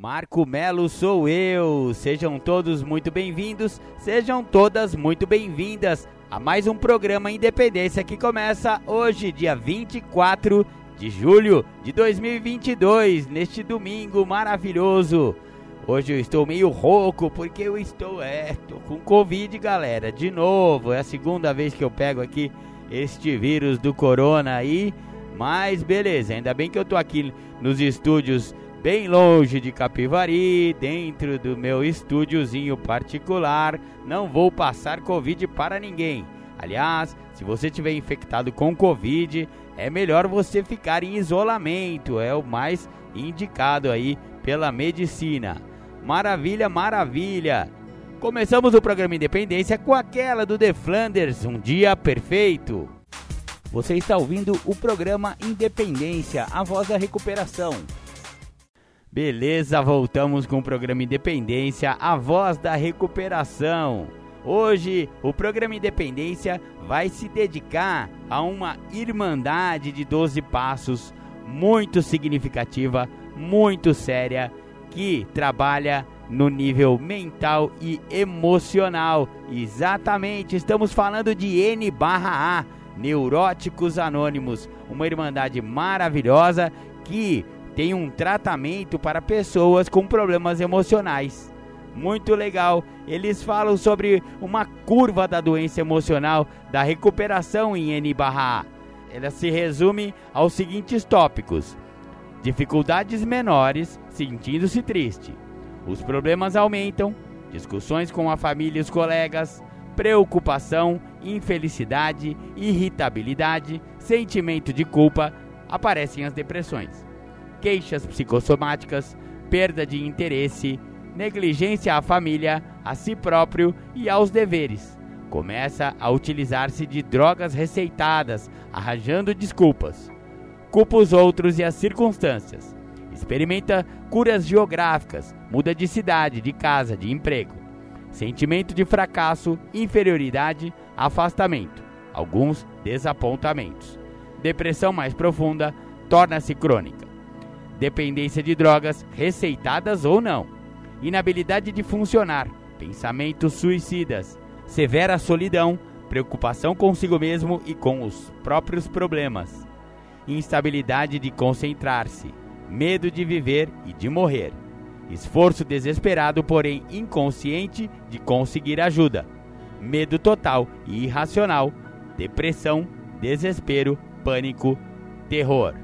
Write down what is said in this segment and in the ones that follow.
Marco Melo sou eu. Sejam todos muito bem-vindos, sejam todas muito bem-vindas a mais um programa Independência que começa hoje, dia 24 de julho de 2022, neste domingo maravilhoso. Hoje eu estou meio rouco porque eu estou, é, com Covid, galera. De novo, é a segunda vez que eu pego aqui este vírus do corona aí. Mas beleza, ainda bem que eu tô aqui nos estúdios bem longe de Capivari, dentro do meu estúdiozinho particular. Não vou passar Covid para ninguém. Aliás, se você tiver infectado com Covid, é melhor você ficar em isolamento, é o mais indicado aí pela medicina. Maravilha, maravilha! Começamos o programa Independência com aquela do The Flanders, Um Dia Perfeito. Você está ouvindo o programa Independência, a voz da recuperação. Beleza, voltamos com o programa Independência, a voz da recuperação. Hoje, o programa Independência vai se dedicar a uma irmandade de 12 passos muito significativa, muito séria, que trabalha no nível mental e emocional. Exatamente, estamos falando de N/A, Neuróticos Anônimos, uma irmandade maravilhosa que tem um tratamento para pessoas com problemas emocionais muito legal. Eles falam sobre uma curva da doença emocional, da recuperação em N/A. Ela se resume aos seguintes tópicos: dificuldades menores, sentindo-se triste. Os problemas aumentam, discussões com a família e os colegas, preocupação, infelicidade, irritabilidade, sentimento de culpa, aparecem as depressões. Queixas psicossomáticas, perda de interesse, negligência à família, a si próprio e aos deveres. Começa a utilizar-se de drogas receitadas, arranjando desculpas. Culpa os outros e as circunstâncias. Experimenta curas geográficas, muda de cidade, de casa, de emprego. Sentimento de fracasso, inferioridade, afastamento. Alguns desapontamentos. Depressão mais profunda torna-se crônica. Dependência de drogas, receitadas ou não. Inabilidade de funcionar, pensamentos suicidas, severa solidão, preocupação consigo mesmo e com os próprios problemas, instabilidade de concentrar-se, medo de viver e de morrer, esforço desesperado, porém inconsciente, de conseguir ajuda, medo total e irracional, depressão, desespero, pânico, terror.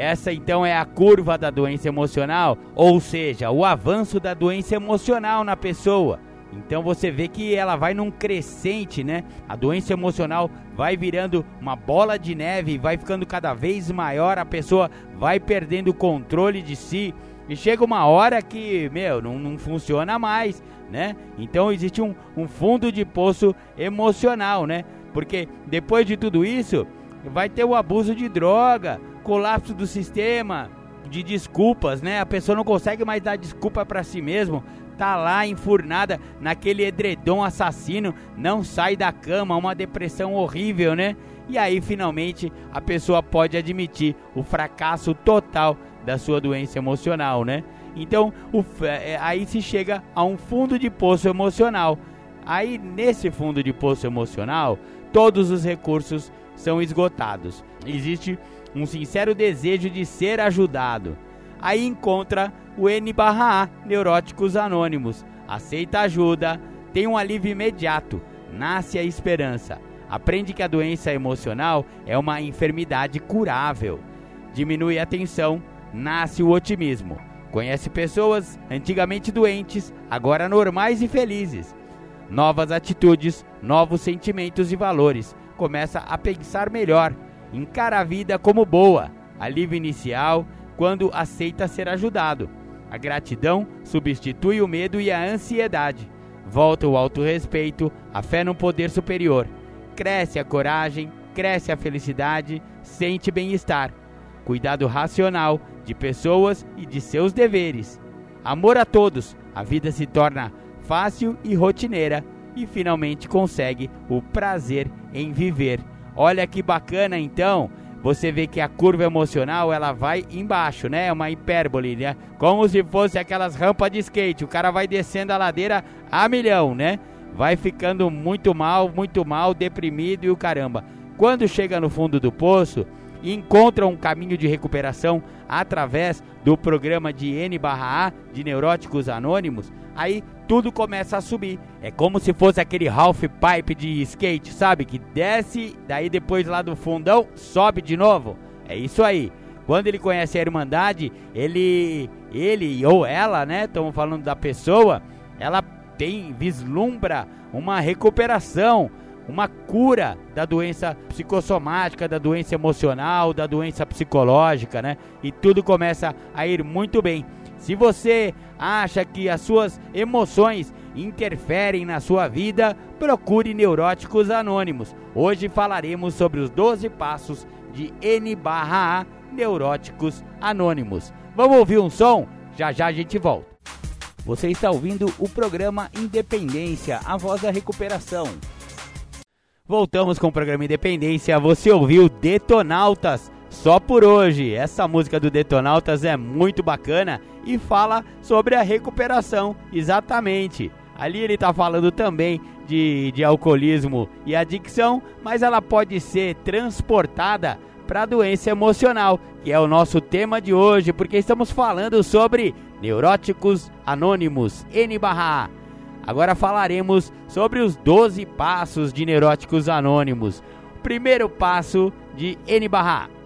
Essa então é a curva da doença emocional, ou seja, o avanço da doença emocional na pessoa. Então você vê que ela vai num crescente, né? A doença emocional vai virando uma bola de neve, vai ficando cada vez maior, a pessoa vai perdendo o controle de si. E chega uma hora que, meu, não, não funciona mais, né? Então existe um, um fundo de poço emocional, né? Porque depois de tudo isso, vai ter o abuso de droga, colapso do sistema, de desculpas, né? A pessoa não consegue mais dar desculpa para si mesmo, tá lá enfurnada naquele edredom assassino, não sai da cama, uma depressão horrível, né? E aí finalmente a pessoa pode admitir o fracasso total da sua doença emocional, né? Então, o, é, aí se chega a um fundo de poço emocional. Aí nesse fundo de poço emocional, todos os recursos são esgotados. Existe um sincero desejo de ser ajudado. Aí encontra o N/A, Neuróticos Anônimos. Aceita ajuda, tem um alívio imediato, nasce a esperança. Aprende que a doença emocional é uma enfermidade curável. Diminui a tensão, nasce o otimismo. Conhece pessoas antigamente doentes, agora normais e felizes. Novas atitudes, novos sentimentos e valores. Começa a pensar melhor encara a vida como boa, alívio inicial quando aceita ser ajudado. A gratidão substitui o medo e a ansiedade. Volta o autorrespeito, a fé no poder superior. Cresce a coragem, cresce a felicidade, sente bem-estar. Cuidado racional de pessoas e de seus deveres. Amor a todos, a vida se torna fácil e rotineira e finalmente consegue o prazer em viver. Olha que bacana então você vê que a curva emocional ela vai embaixo, né? É uma hipérbole, né? Como se fosse aquelas rampas de skate. O cara vai descendo a ladeira a milhão, né? Vai ficando muito mal, muito mal, deprimido e o caramba. Quando chega no fundo do poço, encontra um caminho de recuperação através do programa de N/A de Neuróticos Anônimos, aí tudo começa a subir. É como se fosse aquele half pipe de skate, sabe? Que desce, daí depois lá do fundão sobe de novo. É isso aí. Quando ele conhece a Irmandade, ele, ele ou ela, né? Estamos falando da pessoa, ela tem vislumbra uma recuperação, uma cura da doença psicossomática, da doença emocional, da doença psicológica, né? E tudo começa a ir muito bem. Se você acha que as suas emoções interferem na sua vida, procure Neuróticos Anônimos. Hoje falaremos sobre os 12 passos de N/A Neuróticos Anônimos. Vamos ouvir um som? Já já a gente volta. Você está ouvindo o programa Independência, a voz da recuperação. Voltamos com o programa Independência. Você ouviu Detonautas só por hoje. Essa música do Detonautas é muito bacana e fala sobre a recuperação, exatamente. Ali ele está falando também de, de alcoolismo e adicção, mas ela pode ser transportada para a doença emocional, que é o nosso tema de hoje, porque estamos falando sobre neuróticos anônimos, N/A. Agora falaremos sobre os 12 passos de neuróticos anônimos. Primeiro passo de N/A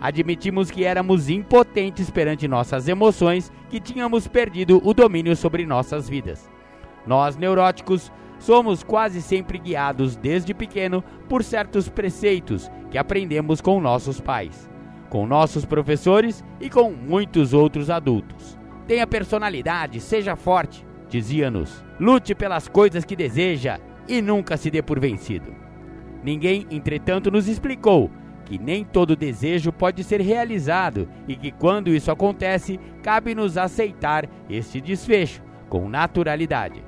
Admitimos que éramos impotentes perante nossas emoções, que tínhamos perdido o domínio sobre nossas vidas. Nós, neuróticos, somos quase sempre guiados desde pequeno por certos preceitos que aprendemos com nossos pais, com nossos professores e com muitos outros adultos. Tenha personalidade, seja forte, dizia-nos. Lute pelas coisas que deseja e nunca se dê por vencido. Ninguém, entretanto, nos explicou que nem todo desejo pode ser realizado e que quando isso acontece, cabe-nos aceitar este desfecho com naturalidade.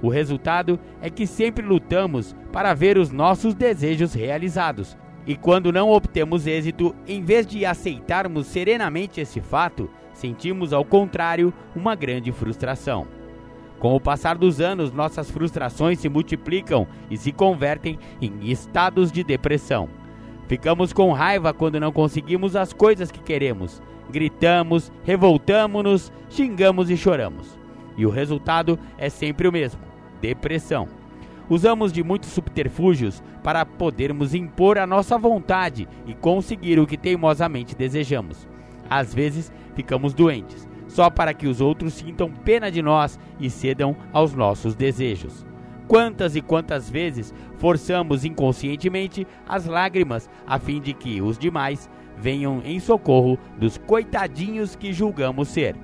O resultado é que sempre lutamos para ver os nossos desejos realizados. E quando não obtemos êxito, em vez de aceitarmos serenamente esse fato, sentimos ao contrário uma grande frustração. Com o passar dos anos, nossas frustrações se multiplicam e se convertem em estados de depressão. Ficamos com raiva quando não conseguimos as coisas que queremos. Gritamos, revoltamos-nos, xingamos e choramos. E o resultado é sempre o mesmo: depressão. Usamos de muitos subterfúgios para podermos impor a nossa vontade e conseguir o que teimosamente desejamos. Às vezes, ficamos doentes, só para que os outros sintam pena de nós e cedam aos nossos desejos. Quantas e quantas vezes forçamos inconscientemente as lágrimas a fim de que os demais venham em socorro dos coitadinhos que julgamos ser.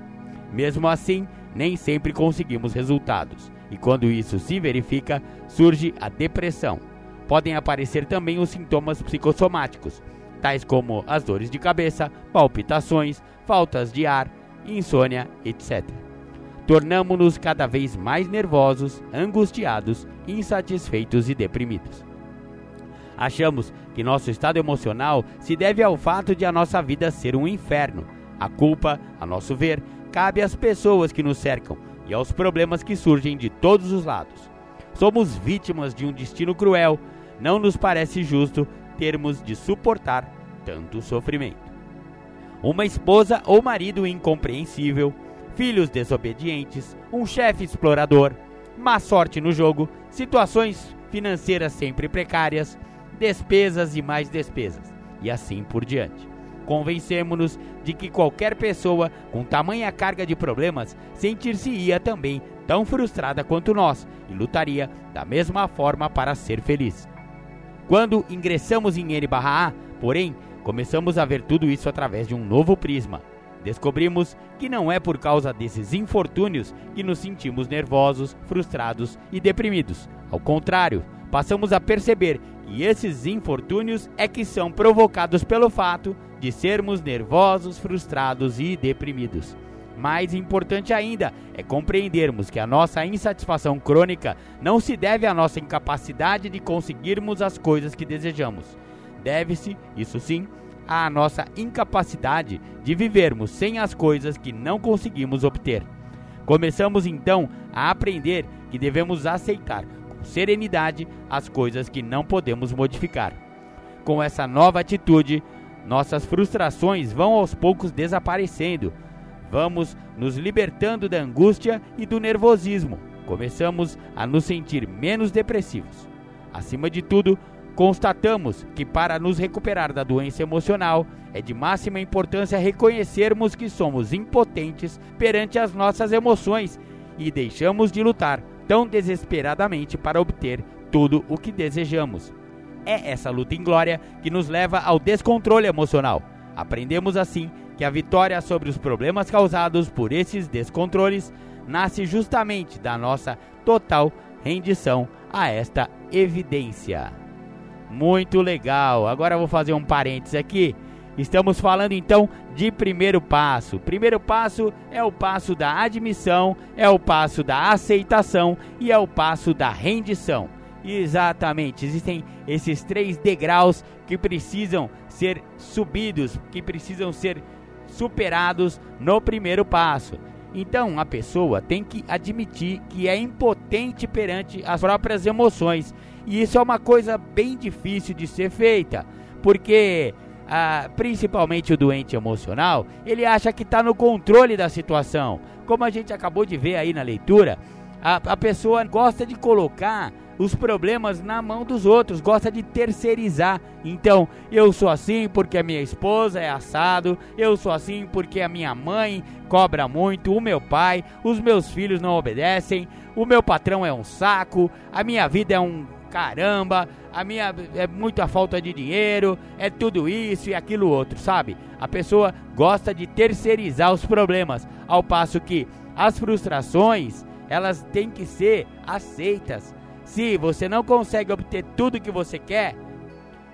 Mesmo assim, nem sempre conseguimos resultados, e quando isso se verifica, surge a depressão. Podem aparecer também os sintomas psicossomáticos, tais como as dores de cabeça, palpitações, faltas de ar, insônia, etc tornamos-nos cada vez mais nervosos, angustiados, insatisfeitos e deprimidos. Achamos que nosso estado emocional se deve ao fato de a nossa vida ser um inferno. A culpa, a nosso ver, cabe às pessoas que nos cercam e aos problemas que surgem de todos os lados. Somos vítimas de um destino cruel, não nos parece justo termos de suportar tanto sofrimento. Uma esposa ou marido incompreensível, filhos desobedientes, um chefe explorador, má sorte no jogo, situações financeiras sempre precárias, despesas e mais despesas, e assim por diante. Convencemos-nos de que qualquer pessoa com tamanha carga de problemas sentir-se-ia também tão frustrada quanto nós e lutaria da mesma forma para ser feliz. Quando ingressamos em N/A, porém, começamos a ver tudo isso através de um novo prisma Descobrimos que não é por causa desses infortúnios que nos sentimos nervosos, frustrados e deprimidos. Ao contrário, passamos a perceber que esses infortúnios é que são provocados pelo fato de sermos nervosos, frustrados e deprimidos. Mais importante ainda é compreendermos que a nossa insatisfação crônica não se deve à nossa incapacidade de conseguirmos as coisas que desejamos. Deve-se, isso sim, à nossa incapacidade de vivermos sem as coisas que não conseguimos obter. Começamos então a aprender que devemos aceitar com serenidade as coisas que não podemos modificar. Com essa nova atitude, nossas frustrações vão aos poucos desaparecendo. Vamos nos libertando da angústia e do nervosismo. Começamos a nos sentir menos depressivos. Acima de tudo, Constatamos que para nos recuperar da doença emocional é de máxima importância reconhecermos que somos impotentes perante as nossas emoções e deixamos de lutar tão desesperadamente para obter tudo o que desejamos. É essa luta em glória que nos leva ao descontrole emocional. Aprendemos assim que a vitória sobre os problemas causados por esses descontroles nasce justamente da nossa total rendição a esta evidência. Muito legal. Agora vou fazer um parênteses aqui. Estamos falando então de primeiro passo. Primeiro passo é o passo da admissão, é o passo da aceitação e é o passo da rendição. Exatamente, existem esses três degraus que precisam ser subidos, que precisam ser superados no primeiro passo. Então a pessoa tem que admitir que é impotente perante as próprias emoções e isso é uma coisa bem difícil de ser feita, porque ah, principalmente o doente emocional, ele acha que está no controle da situação. Como a gente acabou de ver aí na leitura, a, a pessoa gosta de colocar os problemas na mão dos outros, gosta de terceirizar. Então, eu sou assim porque a minha esposa é assado, eu sou assim porque a minha mãe cobra muito, o meu pai, os meus filhos não obedecem, o meu patrão é um saco, a minha vida é um caramba, a minha é muita falta de dinheiro, é tudo isso e aquilo outro, sabe? A pessoa gosta de terceirizar os problemas, ao passo que as frustrações, elas têm que ser aceitas. Se você não consegue obter tudo que você quer,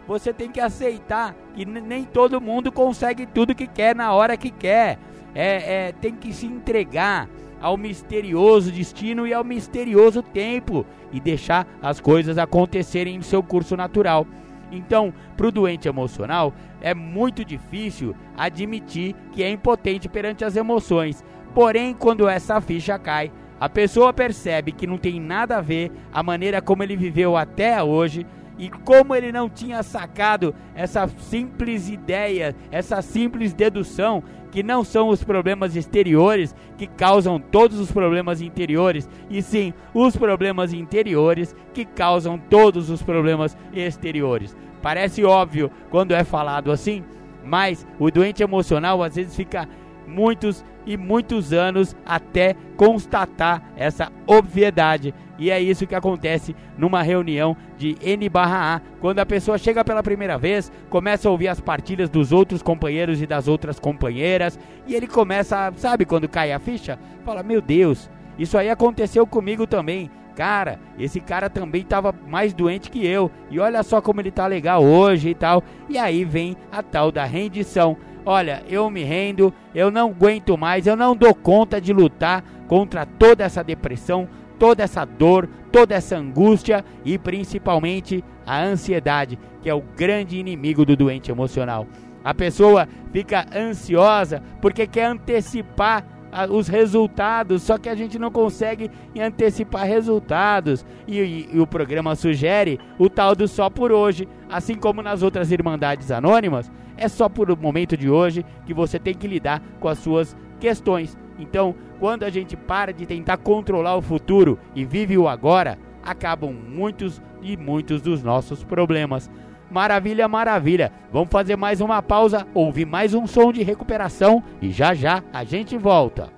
você tem que aceitar que nem todo mundo consegue tudo que quer na hora que quer. É, é, tem que se entregar ao misterioso destino e ao misterioso tempo e deixar as coisas acontecerem em seu curso natural. Então, para o doente emocional, é muito difícil admitir que é impotente perante as emoções. Porém, quando essa ficha cai, a pessoa percebe que não tem nada a ver a maneira como ele viveu até hoje e como ele não tinha sacado essa simples ideia, essa simples dedução que não são os problemas exteriores que causam todos os problemas interiores, e sim os problemas interiores que causam todos os problemas exteriores. Parece óbvio quando é falado assim, mas o doente emocional às vezes fica muitos e muitos anos até constatar essa obviedade. E é isso que acontece numa reunião de N/A, quando a pessoa chega pela primeira vez, começa a ouvir as partilhas dos outros companheiros e das outras companheiras, e ele começa, sabe quando cai a ficha? Fala: "Meu Deus, isso aí aconteceu comigo também. Cara, esse cara também estava mais doente que eu. E olha só como ele tá legal hoje e tal. E aí vem a tal da rendição olha, eu me rendo, eu não aguento mais, eu não dou conta de lutar contra toda essa depressão, toda essa dor, toda essa angústia e principalmente a ansiedade, que é o grande inimigo do doente emocional. A pessoa fica ansiosa porque quer antecipar os resultados, só que a gente não consegue antecipar resultados. E, e, e, o programa sugere o tal do só por hoje, assim como nas outras Irmandades Anônimas, é só por o momento de hoje que você tem que lidar com as suas questões. Então, quando a gente para de tentar controlar o futuro e vive o agora, acabam muitos e muitos dos nossos problemas. Maravilha, maravilha. Vamos fazer mais uma pausa, ouvir mais um som de recuperação e já já a gente volta.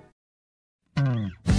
Amanhece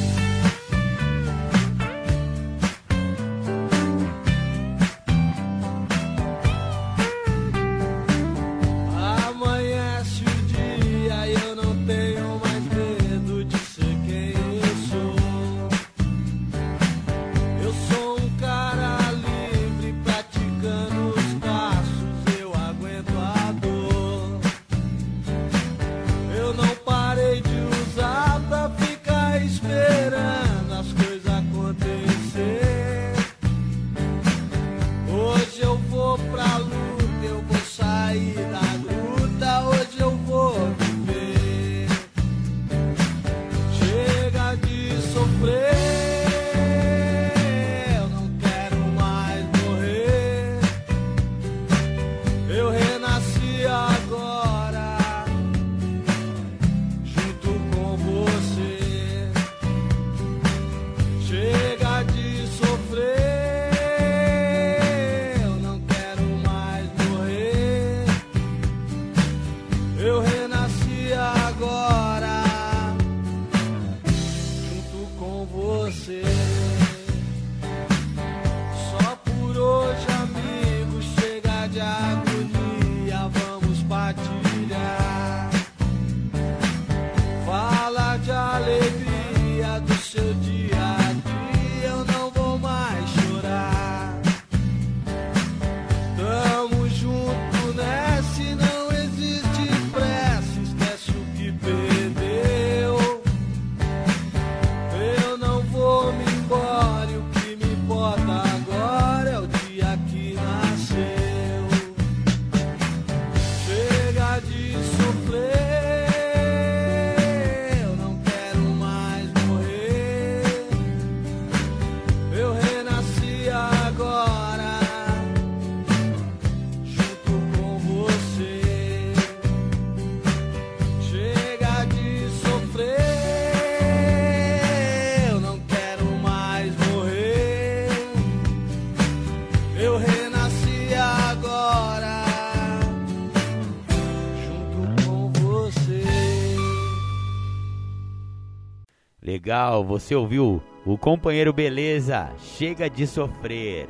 Legal, você ouviu o companheiro Beleza? Chega de sofrer.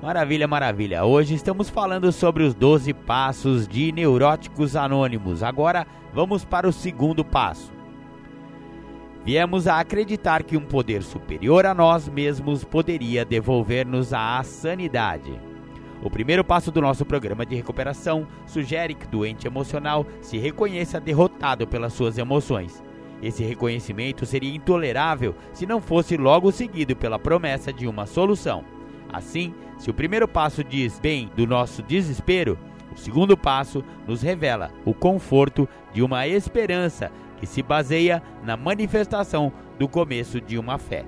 Maravilha, maravilha. Hoje estamos falando sobre os 12 passos de neuróticos anônimos. Agora vamos para o segundo passo. Viemos a acreditar que um poder superior a nós mesmos poderia devolver-nos a sanidade. O primeiro passo do nosso programa de recuperação sugere que o doente emocional se reconheça derrotado pelas suas emoções. Esse reconhecimento seria intolerável se não fosse logo seguido pela promessa de uma solução. Assim, se o primeiro passo diz bem do nosso desespero, o segundo passo nos revela o conforto de uma esperança que se baseia na manifestação do começo de uma fé.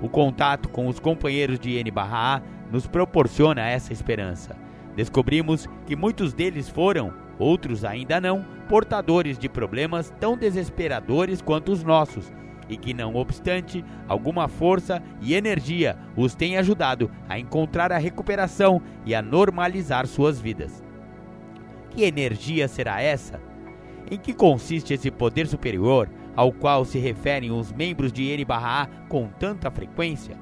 O contato com os companheiros de N A nos proporciona essa esperança. Descobrimos que muitos deles foram, outros ainda não, portadores de problemas tão desesperadores quanto os nossos, e que, não obstante, alguma força e energia os tem ajudado a encontrar a recuperação e a normalizar suas vidas. Que energia será essa? Em que consiste esse poder superior ao qual se referem os membros de N/A com tanta frequência?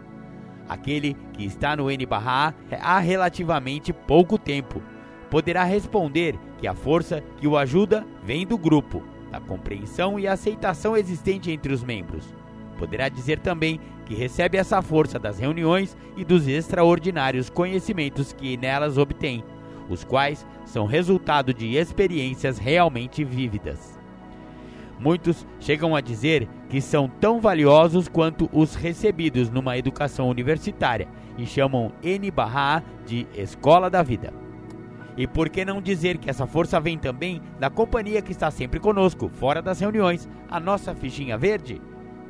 Aquele que está no N/A há relativamente pouco tempo poderá responder que a força que o ajuda vem do grupo, da compreensão e aceitação existente entre os membros. Poderá dizer também que recebe essa força das reuniões e dos extraordinários conhecimentos que nelas obtém os quais são resultado de experiências realmente vívidas. Muitos chegam a dizer que são tão valiosos quanto os recebidos numa educação universitária e chamam N/A de escola da vida. E por que não dizer que essa força vem também da companhia que está sempre conosco, fora das reuniões, a nossa fichinha verde?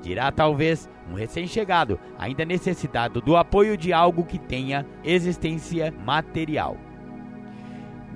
Dirá talvez um recém-chegado, ainda necessitado do apoio de algo que tenha existência material.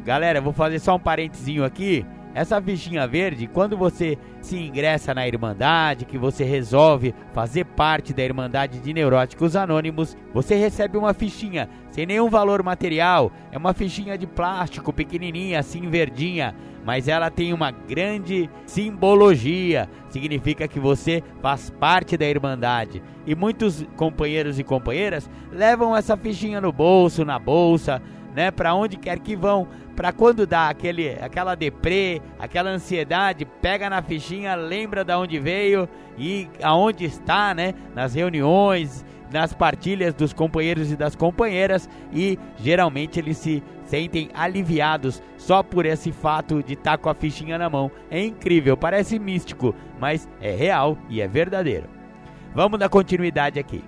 Galera, vou fazer só um parentezinho aqui. Essa fichinha verde, quando você se ingressa na Irmandade, que você resolve fazer parte da Irmandade de Neuróticos Anônimos, você recebe uma fichinha sem nenhum valor material. É uma fichinha de plástico pequenininha, assim verdinha, mas ela tem uma grande simbologia. Significa que você faz parte da Irmandade. E muitos companheiros e companheiras levam essa fichinha no bolso, na bolsa, né, para onde quer que vão, para quando dá aquele, aquela deprê, aquela ansiedade, pega na fichinha, lembra de onde veio e aonde está, né, nas reuniões, nas partilhas dos companheiros e das companheiras e geralmente eles se sentem aliviados só por esse fato de estar tá com a fichinha na mão. É incrível, parece místico, mas é real e é verdadeiro. Vamos dar continuidade aqui.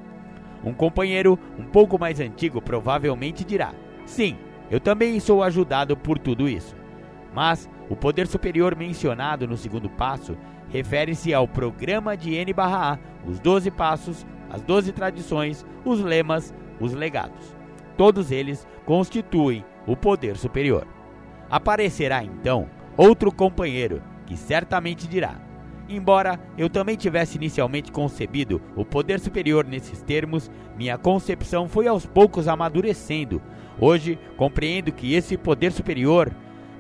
Um companheiro um pouco mais antigo provavelmente dirá: Sim, eu também sou ajudado por tudo isso. Mas o poder superior mencionado no segundo passo refere-se ao programa de N/A, os 12 passos, as 12 tradições, os lemas, os legados. Todos eles constituem o poder superior. Aparecerá então outro companheiro que certamente dirá: Embora eu também tivesse inicialmente concebido o poder superior nesses termos, minha concepção foi aos poucos amadurecendo. Hoje compreendo que esse poder superior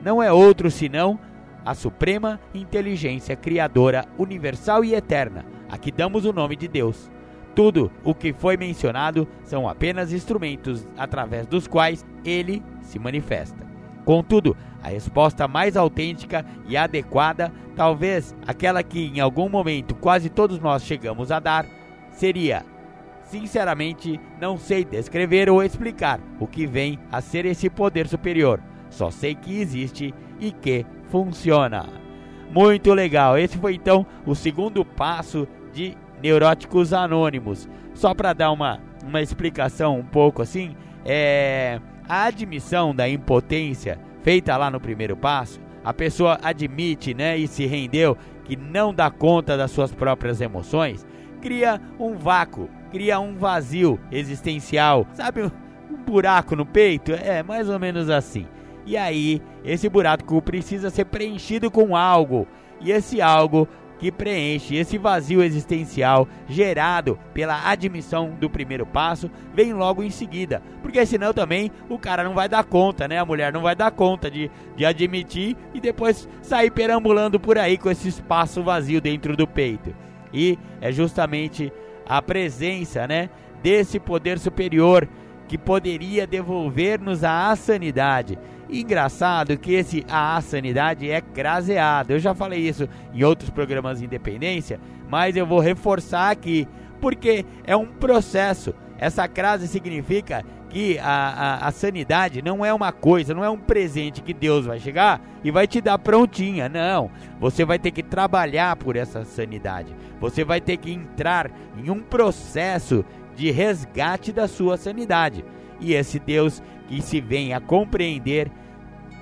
não é outro senão a suprema inteligência criadora universal e eterna, a que damos o nome de Deus. Tudo o que foi mencionado são apenas instrumentos através dos quais ele se manifesta. Contudo, a resposta mais autêntica e adequada, talvez aquela que em algum momento quase todos nós chegamos a dar, seria: Sinceramente, não sei descrever ou explicar o que vem a ser esse poder superior. Só sei que existe e que funciona. Muito legal. Esse foi então o segundo passo de Neuróticos Anônimos. Só para dar uma, uma explicação um pouco assim, é a admissão da impotência feita lá no primeiro passo, a pessoa admite, né, e se rendeu que não dá conta das suas próprias emoções, cria um vácuo, cria um vazio existencial, sabe, um buraco no peito, é mais ou menos assim. E aí, esse buraco precisa ser preenchido com algo, e esse algo que preenche esse vazio existencial gerado pela admissão do primeiro passo vem logo em seguida. Porque senão também o cara não vai dar conta, né? A mulher não vai dar conta de, de admitir e depois sair perambulando por aí com esse espaço vazio dentro do peito. E é justamente a presença, né, desse poder superior que poderia devolver-nos a sanidade. Engraçado que esse a sanidade é craseado. Eu já falei isso em outros programas de independência, mas eu vou reforçar aqui, porque é um processo. Essa crase significa a, a, a, sanidade não é uma coisa, não é um presente que Deus vai chegar e vai te dar prontinha. Não. Você vai ter que trabalhar por essa sanidade. Você vai ter que entrar em um processo de resgate da sua sanidade. E esse Deus que se vem a compreender,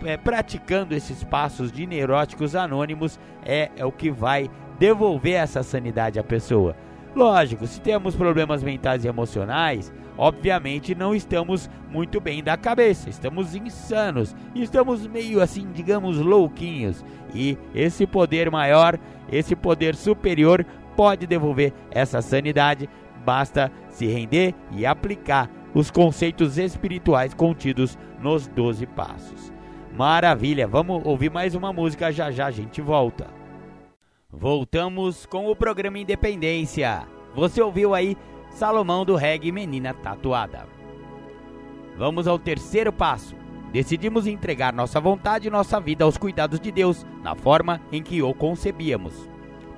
é, praticando esses passos de neuróticos anônimos, é, é o que vai devolver essa sanidade à pessoa. Lógico, se temos problemas mentais e emocionais, obviamente não estamos muito bem da cabeça, estamos insanos, estamos meio assim, digamos, louquinhos. E esse poder maior, esse poder superior, pode devolver essa sanidade, basta se render e aplicar os conceitos espirituais contidos nos 12 passos. Maravilha, vamos ouvir mais uma música já já a gente volta. Voltamos com o programa Independência. Você ouviu aí Salomão do Reggae Menina Tatuada. Vamos ao terceiro passo. Decidimos entregar nossa vontade e nossa vida aos cuidados de Deus, na forma em que o concebíamos.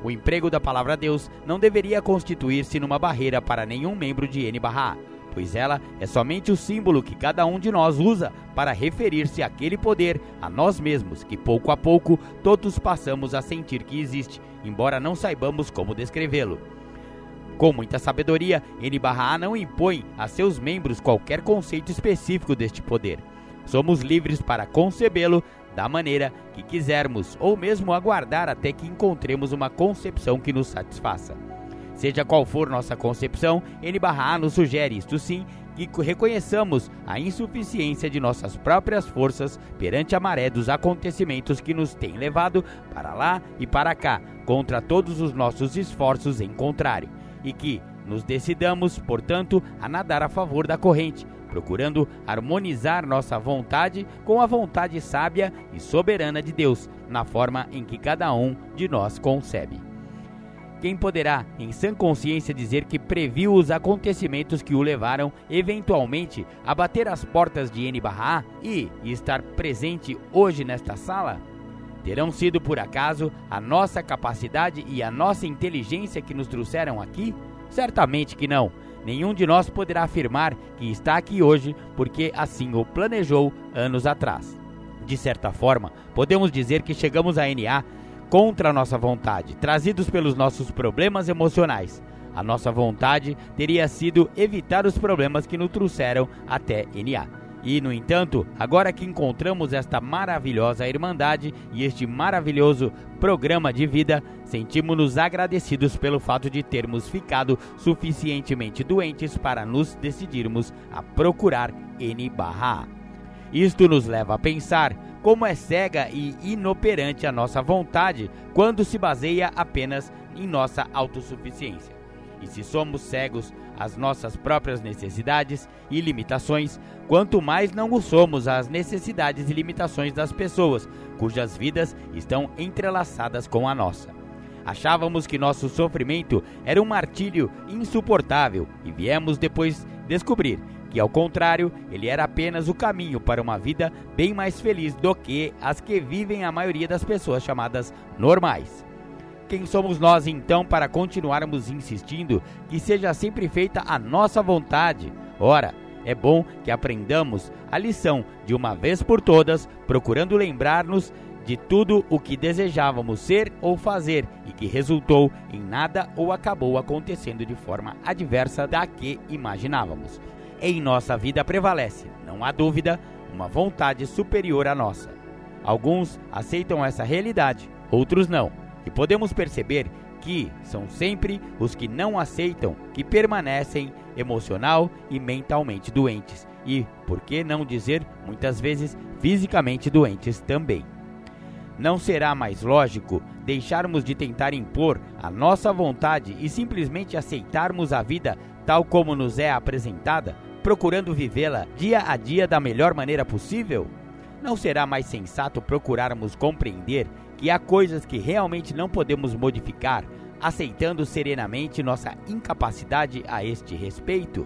O emprego da palavra Deus não deveria constituir-se numa barreira para nenhum membro de N/A, pois ela é somente o símbolo que cada um de nós usa para referir-se àquele poder a nós mesmos, que pouco a pouco todos passamos a sentir que existe, embora não saibamos como descrevê-lo. Com muita sabedoria, N/A não impõe a seus membros qualquer conceito específico deste poder. Somos livres para concebê-lo da maneira que quisermos, ou mesmo aguardar até que encontremos uma concepção que nos satisfaça. Seja qual for nossa concepção, N/A nos sugere, isto sim, que reconheçamos a insuficiência de nossas próprias forças perante a maré dos acontecimentos que nos têm levado para lá e para cá, contra todos os nossos esforços em contrário, e que nos decidamos, portanto, a nadar a favor da corrente, procurando harmonizar nossa vontade com a vontade sábia e soberana de Deus, na forma em que cada um de nós concebe. Quem poderá, em sã consciência, dizer que previu os acontecimentos que o levaram, eventualmente, a bater as portas de N/A e estar presente hoje nesta sala? Terão sido por acaso a nossa capacidade e a nossa inteligência que nos trouxeram aqui? Certamente que não Nenhum de nós poderá afirmar que está aqui hoje porque assim o planejou anos atrás. De certa forma, podemos dizer que chegamos a NA contra a nossa vontade, trazidos pelos nossos problemas emocionais. A nossa vontade teria sido evitar os problemas que nos trouxeram até NA. E, no entanto, agora que encontramos esta maravilhosa irmandade e este maravilhoso programa de vida, sentimos-nos agradecidos pelo fato de termos ficado suficientemente doentes para nos decidirmos a procurar N barra Isto nos leva a pensar como é cega e inoperante a nossa vontade quando se baseia apenas em nossa autossuficiência. E se somos cegos às nossas próprias necessidades e limitações, quanto mais não o somos às necessidades e limitações das pessoas cujas vidas estão entrelaçadas com a nossa. Achávamos que nosso sofrimento era um martírio insuportável e viemos depois descobrir que, ao contrário, ele era apenas o caminho para uma vida bem mais feliz do que as que vivem a maioria das pessoas chamadas normais. Quem somos nós então para continuarmos insistindo que seja sempre feita a nossa vontade? Ora, é bom que aprendamos a lição de uma vez por todas, procurando lembrar-nos de tudo o que desejávamos ser ou fazer e que resultou em nada ou acabou acontecendo de forma adversa da que imaginávamos. Em nossa vida prevalece, não há dúvida, uma vontade superior à nossa. Alguns aceitam essa realidade, outros não e podemos perceber que são sempre os que não aceitam que permanecem emocional e mentalmente doentes e, por que não dizer, muitas vezes fisicamente doentes também. Não será mais lógico deixarmos de tentar impor a nossa vontade e simplesmente aceitarmos a vida tal como nos é apresentada, procurando vivê-la dia a dia da melhor maneira possível? Não será mais sensato procurarmos compreender que há coisas que realmente não podemos modificar, aceitando serenamente nossa incapacidade a este respeito?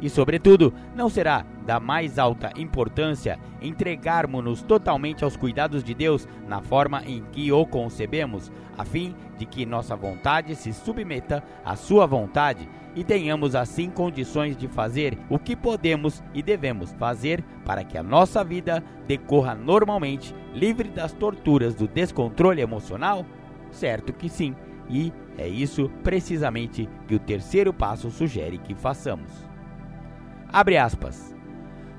E, sobretudo, não será da mais alta importância entregarmos-nos totalmente aos cuidados de Deus na forma em que o concebemos, a fim de que nossa vontade se submeta à Sua vontade e tenhamos assim condições de fazer o que podemos e devemos fazer para que a nossa vida decorra normalmente, livre das torturas do descontrole emocional? Certo que sim, e é isso precisamente que o terceiro passo sugere que façamos. Abre aspas.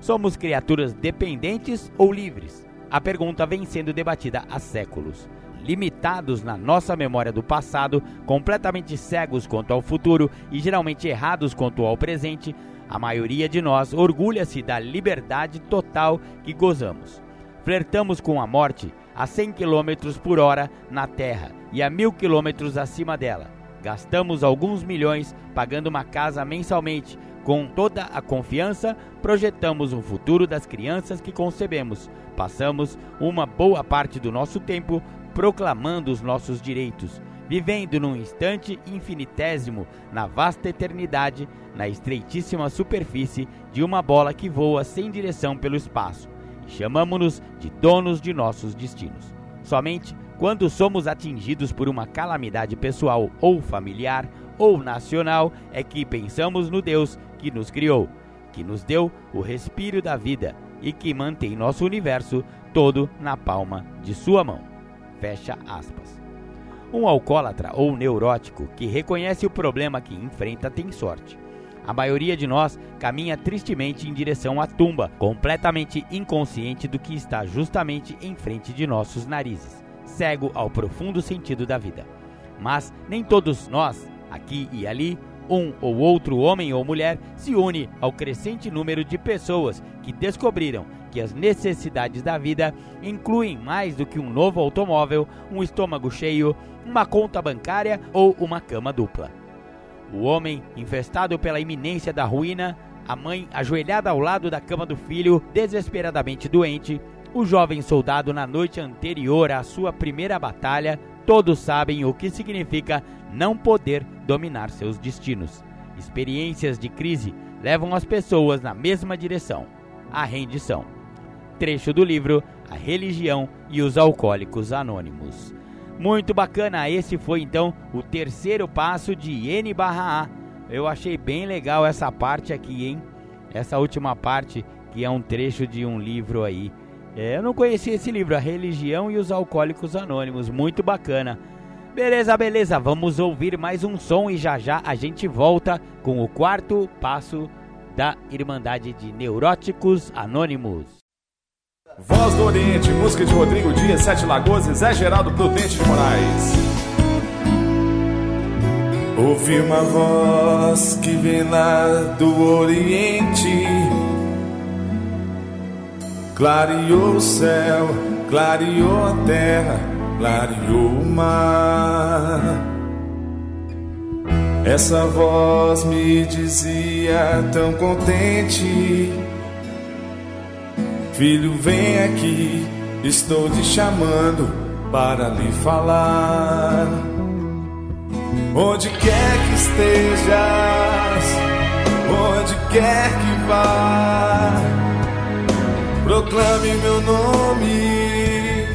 Somos criaturas dependentes ou livres? A pergunta vem sendo debatida há séculos. Limitados na nossa memória do passado, completamente cegos quanto ao futuro e geralmente errados quanto ao presente, a maioria de nós orgulha-se da liberdade total que gozamos. Flertamos com a morte a 100 km por hora na Terra e a 1000 km acima dela. Gastamos alguns milhões pagando uma casa mensalmente com toda a confiança, projetamos um futuro das crianças que concebemos. Passamos uma boa parte do nosso tempo proclamando os nossos direitos, vivendo num instante infinitésimo na vasta eternidade, na estreitíssima superfície de uma bola que voa sem direção pelo espaço. E chamamos-nos de donos de nossos destinos. Somente quando somos atingidos por uma calamidade pessoal ou familiar ou nacional é que pensamos no Deus que nos criou, que nos deu o respiro da vida e que mantém nosso universo todo na palma de sua mão. Fecha aspas. Um alcoólatra ou neurótico que reconhece o problema que enfrenta tem sorte. A maioria de nós caminha tristemente em direção à tumba, completamente inconsciente do que está justamente em frente de nossos narizes, cego ao profundo sentido da vida. Mas nem todos nós, aqui e ali, um ou outro homem ou mulher se une ao crescente número de pessoas que descobriram que as necessidades da vida incluem mais do que um novo automóvel, um estômago cheio, uma conta bancária ou uma cama dupla. O homem, infestado pela iminência da ruína, a mãe ajoelhada ao lado da cama do filho, desesperadamente doente, o jovem soldado na noite anterior à sua primeira batalha, todos sabem o que significa não poder dominar seus destinos. Experiências de crise levam as pessoas na mesma direção a rendição. Trecho do livro A Religião e os Alcoólicos Anônimos. Muito bacana, esse foi então o terceiro passo de N barra A. Eu achei bem legal essa parte aqui, hein? Essa última parte que é um trecho de um livro aí. É, eu não conhecia esse livro, A Religião e os Alcoólicos Anônimos. Muito bacana. Beleza, beleza, vamos ouvir mais um som e já já a gente volta com o quarto passo da Irmandade de Neuróticos Anônimos. Voz do Oriente, música de Rodrigo Dias, Sete Lagoas e Zé Geraldo Prudente de Moraes. Ouvi uma voz que vem lá do Oriente, clareou o céu, clareou a terra clareou o mar. Essa voz me dizia tão contente: Filho, vem aqui, estou te chamando para lhe falar. Onde quer que estejas, onde quer que vá, proclame meu nome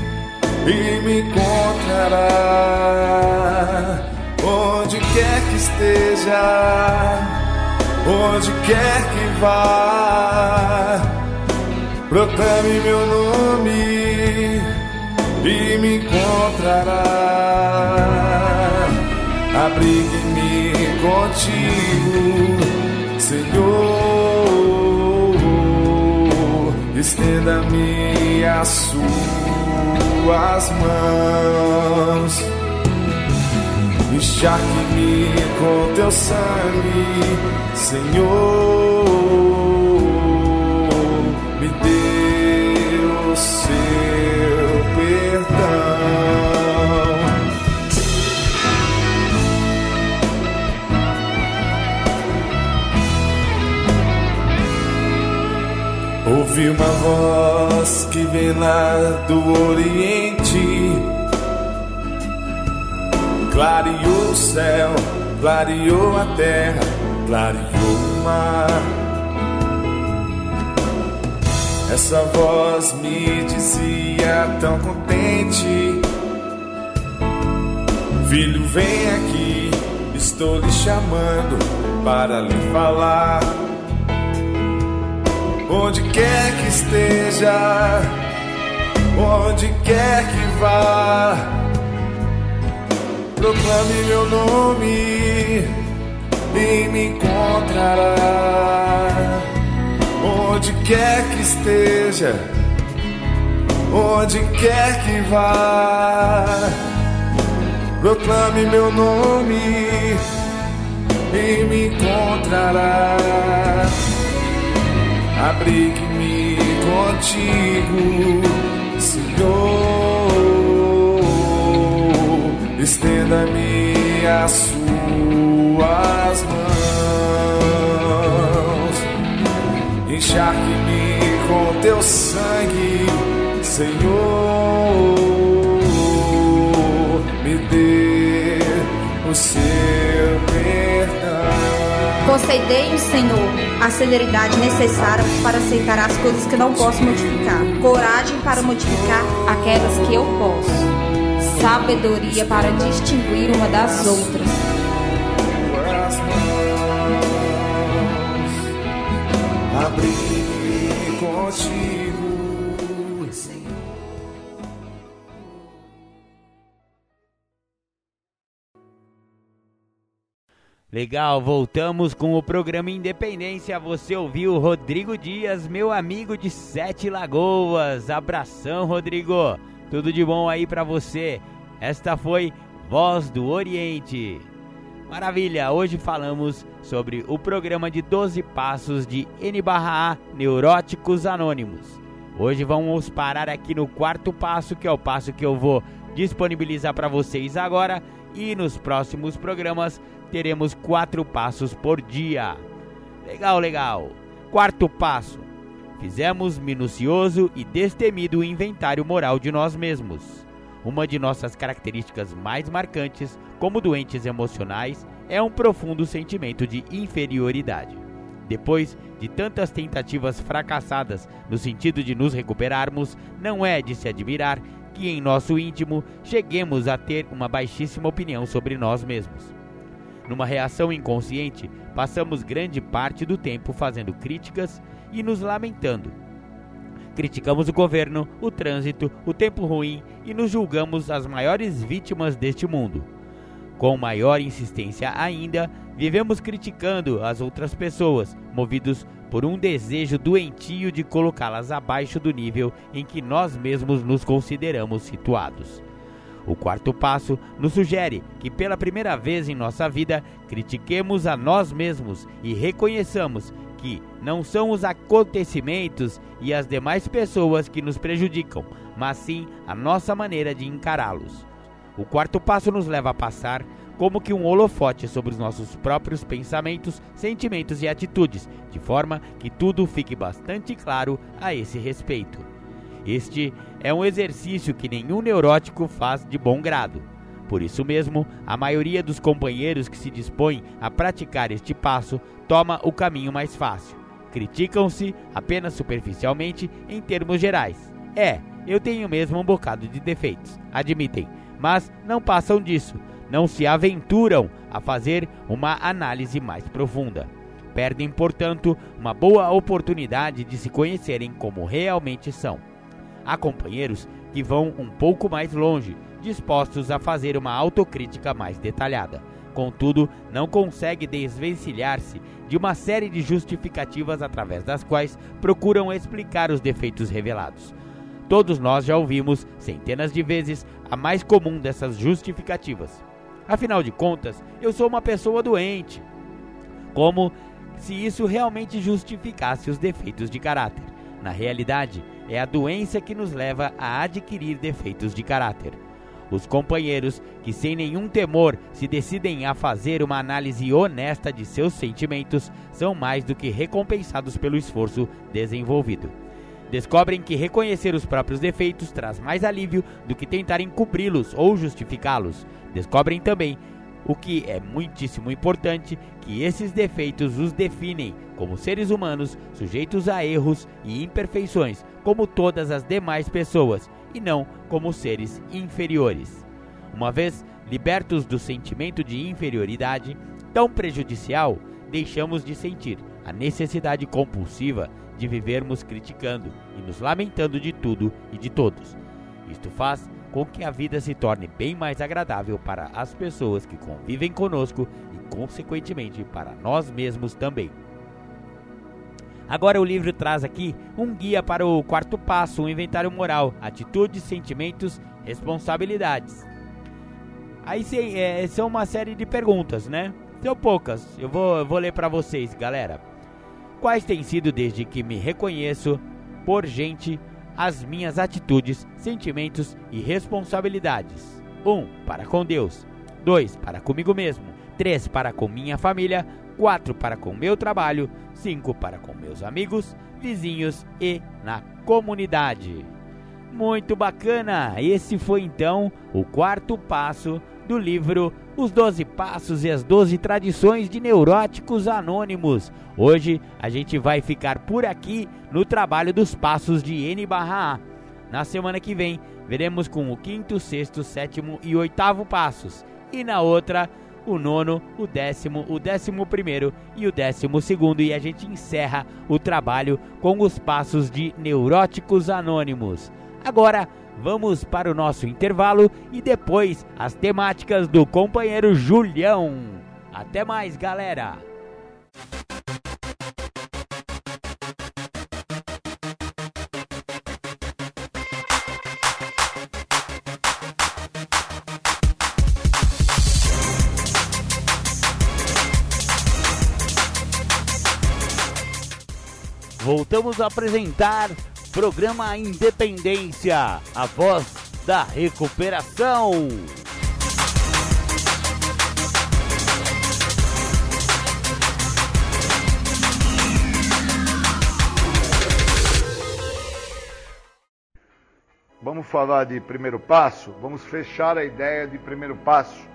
e me encontrará onde quer que esteja, onde quer que vá. Proclame meu nome e me encontrará. Abrigue-me contigo, Senhor. Estenda-me a sua tuas mãos. Encharque-me com teu sangue, Senhor. Me dê o seu perdão. Ouvi uma voz que vem lá do Oriente, clareou o céu, clareou a terra, clareou o mar. Essa voz me dizia tão contente: Filho, vem aqui, estou lhe chamando para lhe falar. Onde quer que esteja, onde quer que vá, proclame meu nome e me encontrará. Onde quer que esteja, onde quer que vá, proclame meu nome e me encontrará. Abrigue-me contigo, Senhor. Estenda-me a suas mãos. Encharque-me com teu sangue, Senhor. Me dê o seu Concedei-me, Senhor, a celeridade necessária para aceitar as coisas que não posso modificar, coragem para modificar aquelas que eu posso, sabedoria para distinguir uma das outras. Abrir contigo. Legal, voltamos com o programa Independência. Você ouviu Rodrigo Dias, meu amigo de Sete Lagoas. Abração, Rodrigo. Tudo de bom aí para você. Esta foi Voz do Oriente. Maravilha, hoje falamos sobre o programa de 12 passos de N/A Neuróticos Anônimos. Hoje vamos parar aqui no quarto passo, que é o passo que eu vou disponibilizar para vocês agora e nos próximos programas teremos quatro passos por dia. Legal, legal. Quarto passo: fizemos minucioso e destemido inventário moral de nós mesmos. Uma de nossas características mais marcantes, como doentes emocionais, é um profundo sentimento de inferioridade. Depois de tantas tentativas fracassadas no sentido de nos recuperarmos, não é de se admirar que em nosso íntimo cheguemos a ter uma baixíssima opinião sobre nós mesmos. Numa reação inconsciente, passamos grande parte do tempo fazendo críticas e nos lamentando. Criticamos o governo, o trânsito, o tempo ruim e nos julgamos as maiores vítimas deste mundo. Com maior insistência ainda, vivemos criticando as outras pessoas, movidos por um desejo doentio de colocá-las abaixo do nível em que nós mesmos nos consideramos situados. O quarto passo nos sugere que, pela primeira vez em nossa vida, critiquemos a nós mesmos e reconheçamos que não são os acontecimentos e as demais pessoas que nos prejudicam, mas sim a nossa maneira de encará-los. O quarto passo nos leva a passar como que um holofote sobre os nossos próprios pensamentos, sentimentos e atitudes, de forma que tudo fique bastante claro a esse respeito. Este é um exercício que nenhum neurótico faz de bom grado. Por isso mesmo, a maioria dos companheiros que se dispõem a praticar este passo toma o caminho mais fácil. Criticam-se apenas superficialmente em termos gerais. É, eu tenho mesmo um bocado de defeitos, admitem, mas não passam disso, não se aventuram a fazer uma análise mais profunda. Perdem, portanto, uma boa oportunidade de se conhecerem como realmente são. Há companheiros que vão um pouco mais longe, dispostos a fazer uma autocrítica mais detalhada. Contudo, não consegue desvencilhar-se de uma série de justificativas através das quais procuram explicar os defeitos revelados. Todos nós já ouvimos centenas de vezes a mais comum dessas justificativas. Afinal de contas, eu sou uma pessoa doente. Como se isso realmente justificasse os defeitos de caráter. Na realidade, é a doença que nos leva a adquirir defeitos de caráter. Os companheiros que, sem nenhum temor, se decidem a fazer uma análise honesta de seus sentimentos são mais do que recompensados pelo esforço desenvolvido. descobrem que reconhecer os próprios defeitos traz mais alívio do que tentar encobri-los ou justificá-los. Descobrem também o que é muitíssimo importante, que esses defeitos os definem como seres humanos sujeitos a erros e imperfeições, como todas as demais pessoas, e não como seres inferiores. Uma vez libertos do sentimento de inferioridade, tão prejudicial, deixamos de sentir a necessidade compulsiva de vivermos criticando e nos lamentando de tudo e de todos. Isto faz com que a vida se torne bem mais agradável para as pessoas que convivem conosco e, consequentemente, para nós mesmos também. Agora o livro traz aqui um guia para o quarto passo, um inventário moral, atitudes, sentimentos, responsabilidades. Aí é, são uma série de perguntas, né? São poucas. Eu vou, eu vou ler para vocês, galera. Quais têm sido desde que me reconheço por gente as minhas atitudes, sentimentos e responsabilidades. 1. Um, para com Deus. 2. Para comigo mesmo. 3. Para com minha família. 4. Para com meu trabalho. 5. Para com meus amigos, vizinhos e na comunidade. Muito bacana! Esse foi então o quarto passo do livro Os Doze Passos e as Doze Tradições de Neuróticos Anônimos. Hoje a gente vai ficar por aqui no trabalho dos passos de N barra A. Na semana que vem, veremos com o quinto, sexto, sétimo e oitavo passos. E na outra, o nono, o décimo, o décimo primeiro e o décimo segundo. E a gente encerra o trabalho com os passos de Neuróticos Anônimos. Agora, vamos para o nosso intervalo e depois as temáticas do companheiro Julião. Até mais, galera! Voltamos a apresentar Programa Independência, a voz da recuperação. Vamos falar de primeiro passo? Vamos fechar a ideia de primeiro passo,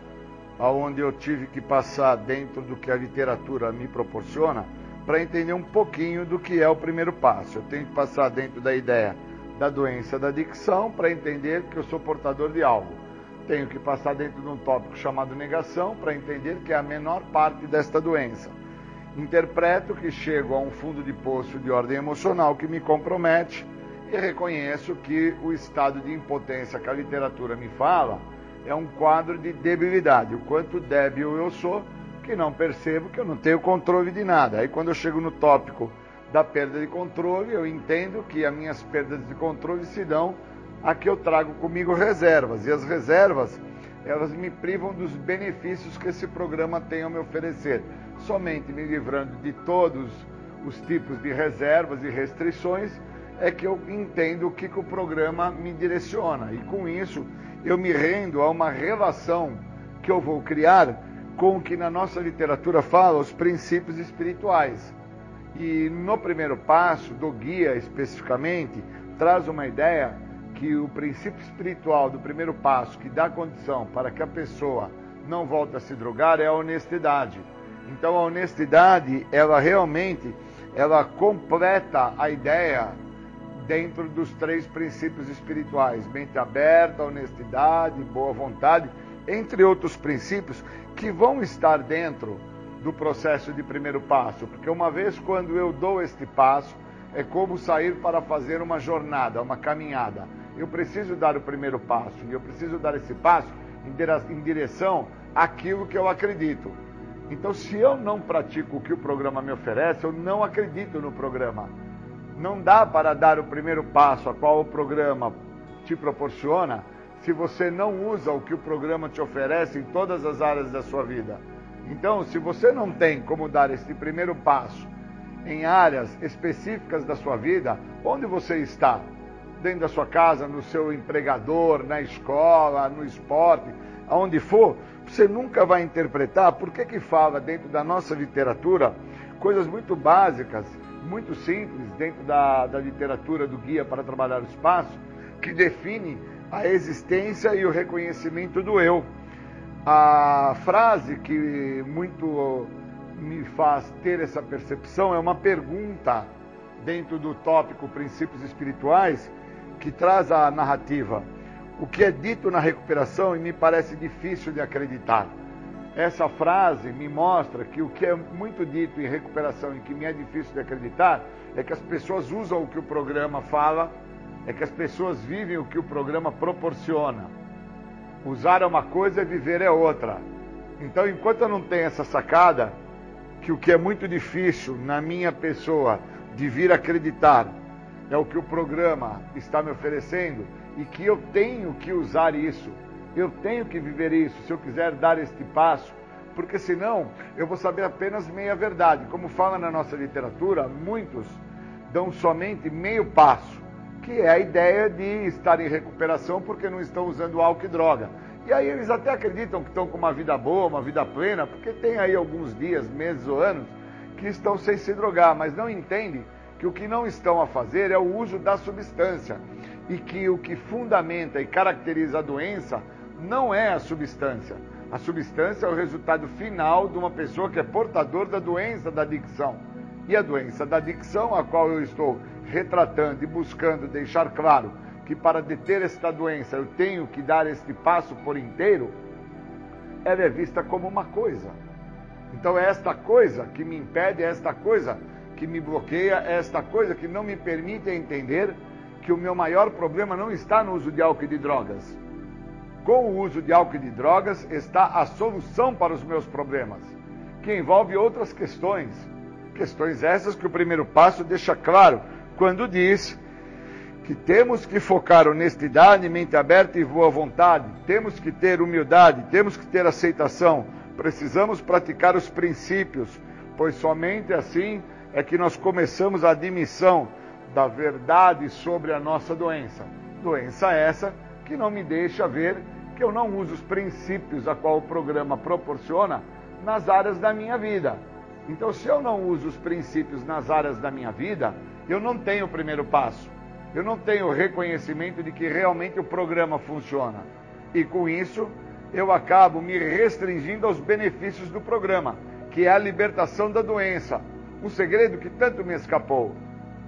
aonde eu tive que passar dentro do que a literatura me proporciona para entender um pouquinho do que é o primeiro passo. Eu tenho que passar dentro da ideia da doença da adicção para entender que eu sou portador de algo. Tenho que passar dentro de um tópico chamado negação para entender que é a menor parte desta doença. Interpreto que chego a um fundo de poço de ordem emocional que me compromete e reconheço que o estado de impotência que a literatura me fala é um quadro de debilidade. O quanto débil eu sou que não percebo que eu não tenho controle de nada. Aí quando eu chego no tópico da perda de controle, eu entendo que as minhas perdas de controle se dão a que eu trago comigo reservas. E as reservas, elas me privam dos benefícios que esse programa tem a me oferecer. Somente me livrando de todos os tipos de reservas e restrições é que eu entendo o que, que o programa me direciona. E com isso, eu me rendo a uma relação que eu vou criar com o que na nossa literatura fala os princípios espirituais. E no primeiro passo, do guia especificamente, traz uma ideia que o princípio espiritual do primeiro passo, que dá condição para que a pessoa não volte a se drogar, é a honestidade. Então a honestidade, ela realmente, ela completa a ideia dentro dos três princípios espirituais: mente aberta, honestidade, boa vontade, entre outros princípios que vão estar dentro do processo de primeiro passo, porque uma vez quando eu dou este passo, é como sair para fazer uma jornada, uma caminhada. Eu preciso dar o primeiro passo, e eu preciso dar esse passo em direção àquilo que eu acredito. Então, se eu não pratico o que o programa me oferece, eu não acredito no programa. Não dá para dar o primeiro passo a qual o programa te proporciona se você não usa o que o programa te oferece em todas as áreas da sua vida. Então, se você não tem como dar esse primeiro passo em áreas específicas da sua vida, onde você está? Dentro da sua casa, no seu empregador, na escola, no esporte, aonde for, você nunca vai interpretar por que que fala dentro da nossa literatura coisas muito básicas muito simples dentro da, da literatura do Guia para Trabalhar o Espaço, que define a existência e o reconhecimento do eu. A frase que muito me faz ter essa percepção é uma pergunta dentro do tópico Princípios Espirituais que traz a narrativa. O que é dito na recuperação e me parece difícil de acreditar. Essa frase me mostra que o que é muito dito em recuperação e que me é difícil de acreditar é que as pessoas usam o que o programa fala, é que as pessoas vivem o que o programa proporciona. Usar é uma coisa e viver é outra. Então, enquanto eu não tenho essa sacada, que o que é muito difícil na minha pessoa de vir acreditar é o que o programa está me oferecendo e que eu tenho que usar isso, eu tenho que viver isso se eu quiser dar este passo, porque senão eu vou saber apenas meia verdade. Como fala na nossa literatura, muitos dão somente meio passo, que é a ideia de estar em recuperação porque não estão usando álcool e droga. E aí eles até acreditam que estão com uma vida boa, uma vida plena, porque tem aí alguns dias, meses ou anos que estão sem se drogar, mas não entendem que o que não estão a fazer é o uso da substância e que o que fundamenta e caracteriza a doença não é a substância. A substância é o resultado final de uma pessoa que é portador da doença da adicção. E a doença da adicção, a qual eu estou retratando e buscando deixar claro que para deter esta doença eu tenho que dar este passo por inteiro, ela é vista como uma coisa. Então é esta coisa que me impede, é esta coisa que me bloqueia, é esta coisa que não me permite entender que o meu maior problema não está no uso de álcool e de drogas. Com o uso de álcool e de drogas está a solução para os meus problemas, que envolve outras questões. Questões essas que o primeiro passo deixa claro quando diz que temos que focar honestidade, mente aberta e boa vontade, temos que ter humildade, temos que ter aceitação, precisamos praticar os princípios, pois somente assim é que nós começamos a admissão da verdade sobre a nossa doença. Doença essa que não me deixa ver que eu não uso os princípios a qual o programa proporciona nas áreas da minha vida. Então, se eu não uso os princípios nas áreas da minha vida, eu não tenho o primeiro passo eu não tenho reconhecimento de que realmente o programa funciona. E com isso, eu acabo me restringindo aos benefícios do programa, que é a libertação da doença, um segredo que tanto me escapou.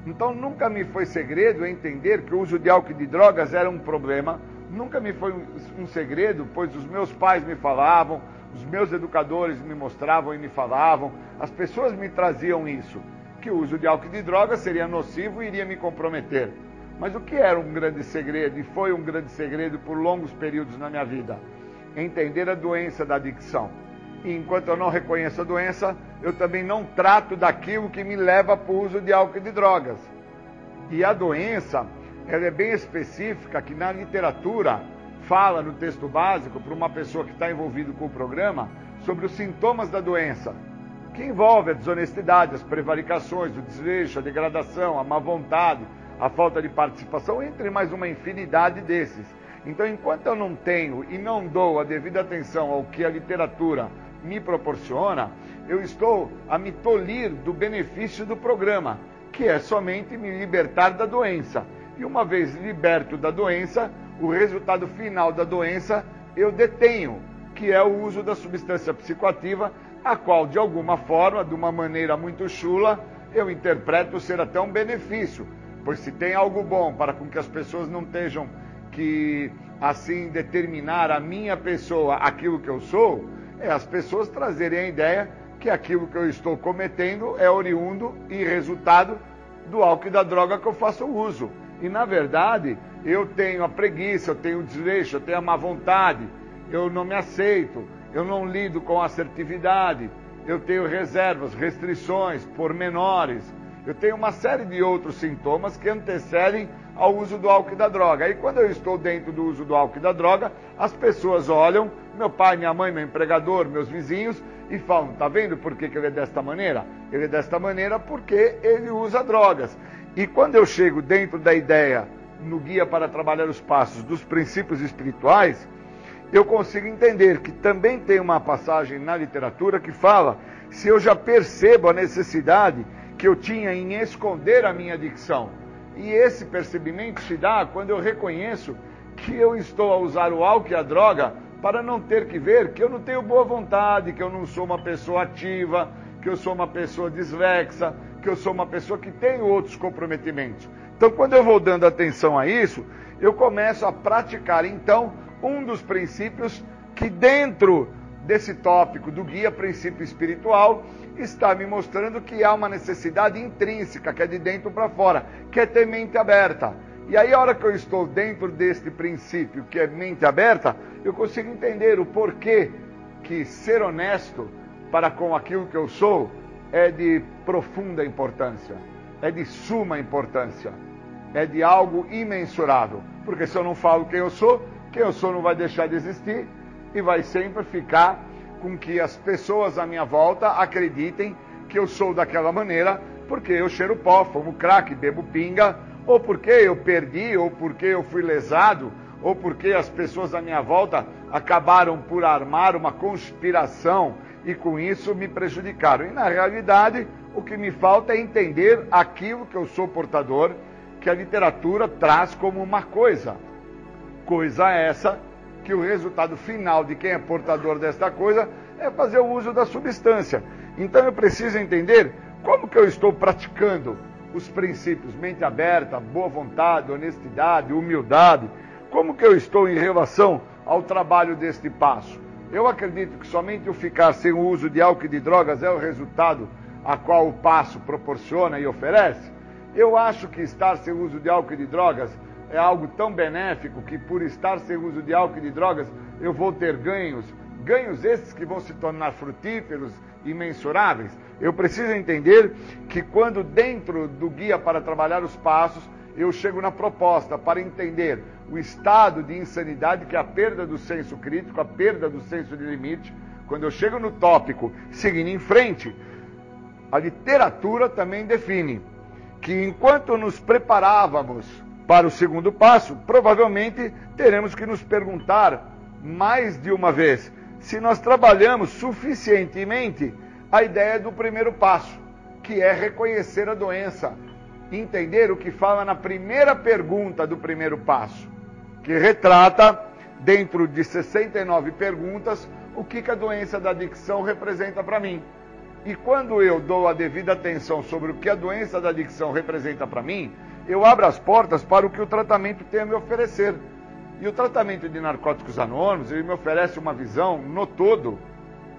Então nunca me foi segredo entender que o uso de álcool e de drogas era um problema, nunca me foi um segredo, pois os meus pais me falavam, os meus educadores me mostravam e me falavam, as pessoas me traziam isso, que o uso de álcool e de drogas seria nocivo e iria me comprometer. Mas o que era um grande segredo, e foi um grande segredo por longos períodos na minha vida? Entender a doença da adicção. E enquanto eu não reconheço a doença, eu também não trato daquilo que me leva para o uso de álcool e de drogas. E a doença, ela é bem específica, que na literatura fala no texto básico para uma pessoa que está envolvida com o programa sobre os sintomas da doença, que envolve a desonestidade, as prevaricações, o desleixo, a degradação, a má vontade, a falta de participação, entre mais uma infinidade desses. Então, enquanto eu não tenho e não dou a devida atenção ao que a literatura me proporciona, eu estou a me tolir do benefício do programa, que é somente me libertar da doença. E uma vez liberto da doença, o resultado final da doença eu detenho, que é o uso da substância psicoativa, a qual, de alguma forma, de uma maneira muito chula, eu interpreto ser até um benefício Pois se tem algo bom para com que as pessoas não estejam que assim determinar a minha pessoa aquilo que eu sou, é as pessoas trazerem a ideia que aquilo que eu estou cometendo é oriundo e resultado do álcool e da droga que eu faço uso. E na verdade, eu tenho a preguiça, eu tenho o desleixo, eu tenho a má vontade, eu não me aceito, eu não lido com assertividade, eu tenho reservas, restrições, pormenores, eu tenho uma série de outros sintomas que antecedem ao uso do álcool e da droga. Aí quando eu estou dentro do uso do álcool e da droga, as pessoas olham, meu pai, minha mãe, meu empregador, meus vizinhos, e falam, tá vendo por que, que ele é desta maneira? Ele é desta maneira porque ele usa drogas. E quando eu chego dentro da ideia, no Guia para Trabalhar os Passos, dos princípios espirituais, eu consigo entender que também tem uma passagem na literatura que fala se eu já percebo a necessidade que eu tinha em esconder a minha adicção. E esse percebimento se dá quando eu reconheço que eu estou a usar o álcool e a droga para não ter que ver que eu não tenho boa vontade, que eu não sou uma pessoa ativa, que eu sou uma pessoa dislexa, que eu sou uma pessoa que tem outros comprometimentos. Então, quando eu vou dando atenção a isso, eu começo a praticar então um dos princípios que dentro desse tópico do guia princípio espiritual está me mostrando que há uma necessidade intrínseca, que é de dentro para fora, que é ter mente aberta. E aí, a hora que eu estou dentro deste princípio, que é mente aberta, eu consigo entender o porquê que ser honesto para com aquilo que eu sou é de profunda importância, é de suma importância, é de algo imensurável. Porque se eu não falo quem eu sou, quem eu sou não vai deixar de existir e vai sempre ficar com que as pessoas à minha volta acreditem que eu sou daquela maneira, porque eu cheiro pó, fumo crack, bebo pinga, ou porque eu perdi, ou porque eu fui lesado, ou porque as pessoas à minha volta acabaram por armar uma conspiração e com isso me prejudicaram. E na realidade, o que me falta é entender aquilo que eu sou portador, que a literatura traz como uma coisa. Coisa essa que o resultado final de quem é portador desta coisa é fazer o uso da substância. Então eu preciso entender como que eu estou praticando os princípios mente aberta, boa vontade, honestidade, humildade. Como que eu estou em relação ao trabalho deste passo? Eu acredito que somente o ficar sem o uso de álcool e de drogas é o resultado a qual o passo proporciona e oferece. Eu acho que estar sem uso de álcool e de drogas é algo tão benéfico que por estar sem uso de álcool e de drogas eu vou ter ganhos, ganhos esses que vão se tornar frutíferos e mensuráveis. Eu preciso entender que quando dentro do guia para trabalhar os passos, eu chego na proposta para entender o estado de insanidade, que é a perda do senso crítico, a perda do senso de limite. Quando eu chego no tópico, seguindo em frente, a literatura também define que enquanto nos preparávamos para o segundo passo, provavelmente teremos que nos perguntar mais de uma vez se nós trabalhamos suficientemente a ideia do primeiro passo, que é reconhecer a doença, entender o que fala na primeira pergunta do primeiro passo, que retrata, dentro de 69 perguntas, o que, que a doença da adicção representa para mim. E quando eu dou a devida atenção sobre o que a doença da adicção representa para mim, eu abro as portas para o que o tratamento tem a me oferecer. E o tratamento de narcóticos anônimos, ele me oferece uma visão no todo,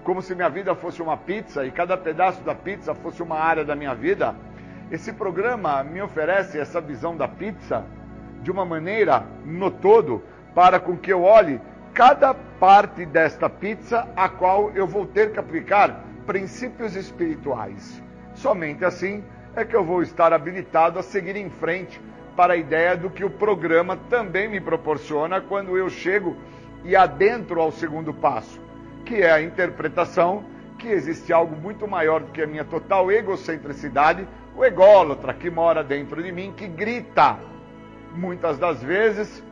como se minha vida fosse uma pizza e cada pedaço da pizza fosse uma área da minha vida. Esse programa me oferece essa visão da pizza de uma maneira no todo, para com que eu olhe cada parte desta pizza a qual eu vou ter que aplicar princípios espirituais. Somente assim é que eu vou estar habilitado a seguir em frente para a ideia do que o programa também me proporciona quando eu chego e adentro ao segundo passo, que é a interpretação que existe algo muito maior do que a minha total egocentricidade, o ególatra que mora dentro de mim, que grita, muitas das vezes,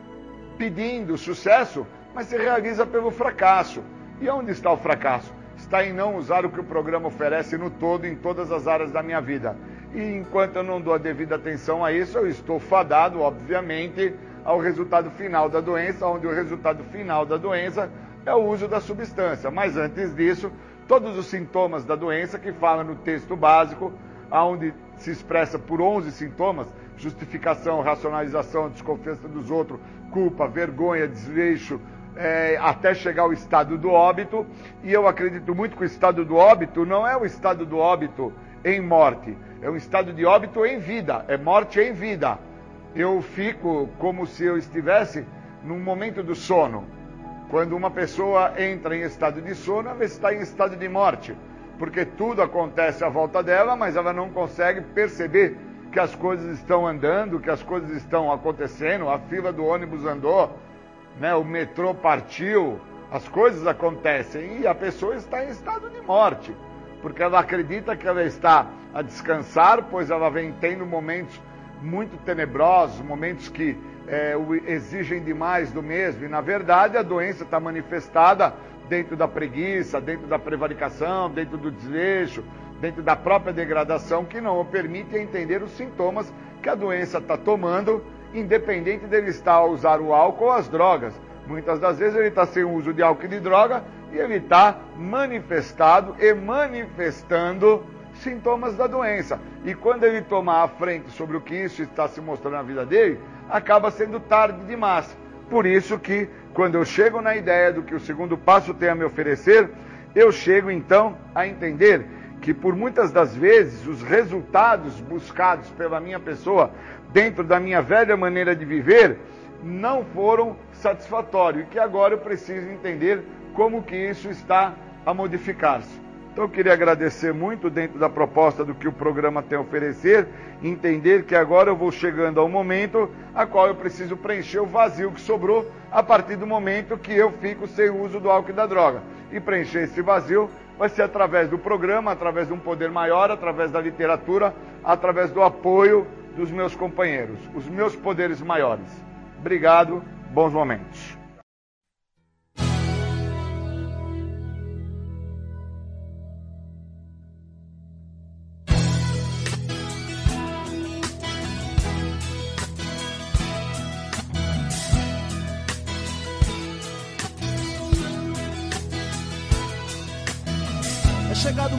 pedindo sucesso, mas se realiza pelo fracasso. E onde está o fracasso? Está em não usar o que o programa oferece no todo, em todas as áreas da minha vida. E enquanto eu não dou a devida atenção a isso, eu estou fadado, obviamente, ao resultado final da doença, onde o resultado final da doença é o uso da substância. Mas antes disso, todos os sintomas da doença que fala no texto básico, onde se expressa por 11 sintomas, justificação, racionalização, desconfiança dos outros, culpa, vergonha, desleixo, é, até chegar ao estado do óbito. E eu acredito muito que o estado do óbito não é o estado do óbito em morte, é um estado de óbito em vida, é morte em vida. Eu fico como se eu estivesse num momento do sono. Quando uma pessoa entra em estado de sono, ela está em estado de morte, porque tudo acontece à volta dela, mas ela não consegue perceber que as coisas estão andando, que as coisas estão acontecendo, a fila do ônibus andou, né, o metrô partiu, as coisas acontecem e a pessoa está em estado de morte porque ela acredita que ela está a descansar, pois ela vem tendo momentos muito tenebrosos, momentos que é, exigem demais do mesmo. E na verdade a doença está manifestada dentro da preguiça, dentro da prevaricação, dentro do desleixo, dentro da própria degradação, que não permite entender os sintomas que a doença está tomando, independente dele estar a usar o álcool ou as drogas. Muitas das vezes ele está sem o uso de álcool e de droga e ele está manifestado e manifestando sintomas da doença. E quando ele tomar a frente sobre o que isso está se mostrando na vida dele, acaba sendo tarde demais. Por isso que quando eu chego na ideia do que o segundo passo tem a me oferecer, eu chego então a entender que por muitas das vezes os resultados buscados pela minha pessoa dentro da minha velha maneira de viver não foram satisfatórios e que agora eu preciso entender como que isso está a modificar-se. Então eu queria agradecer muito dentro da proposta do que o programa tem a oferecer, entender que agora eu vou chegando ao momento a qual eu preciso preencher o vazio que sobrou a partir do momento que eu fico sem o uso do álcool e da droga. E preencher esse vazio vai ser através do programa, através de um poder maior, através da literatura, através do apoio dos meus companheiros, os meus poderes maiores. Obrigado, bons momentos.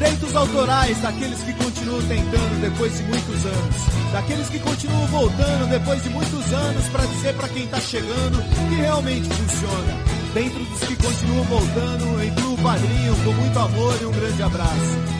Direitos autorais daqueles que continuam tentando depois de muitos anos. Daqueles que continuam voltando depois de muitos anos para dizer para quem tá chegando que realmente funciona. Dentro dos que continuam voltando, incluo o padrinho com muito amor e um grande abraço.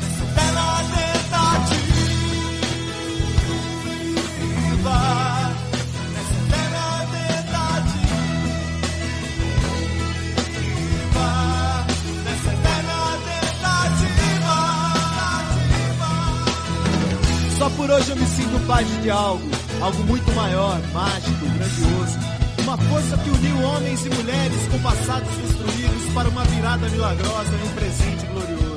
Hoje eu me sinto parte de algo, algo muito maior, mágico, grandioso. Uma força que uniu homens e mulheres com passados construídos para uma virada milagrosa e um presente glorioso.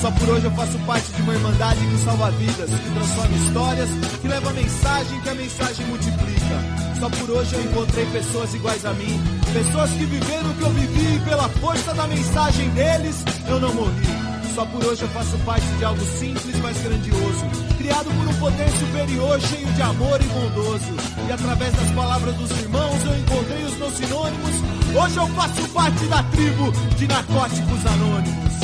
Só por hoje eu faço parte de uma irmandade que salva vidas, que transforma histórias, que leva a mensagem que a mensagem multiplica. Só por hoje eu encontrei pessoas iguais a mim, pessoas que viveram o que eu vivi e pela força da mensagem deles eu não morri. Só por hoje eu faço parte de algo simples, mas grandioso. Criado por um poder superior, cheio de amor e bondoso. E através das palavras dos irmãos eu encontrei os meus sinônimos. Hoje eu faço parte da tribo de narcóticos anônimos.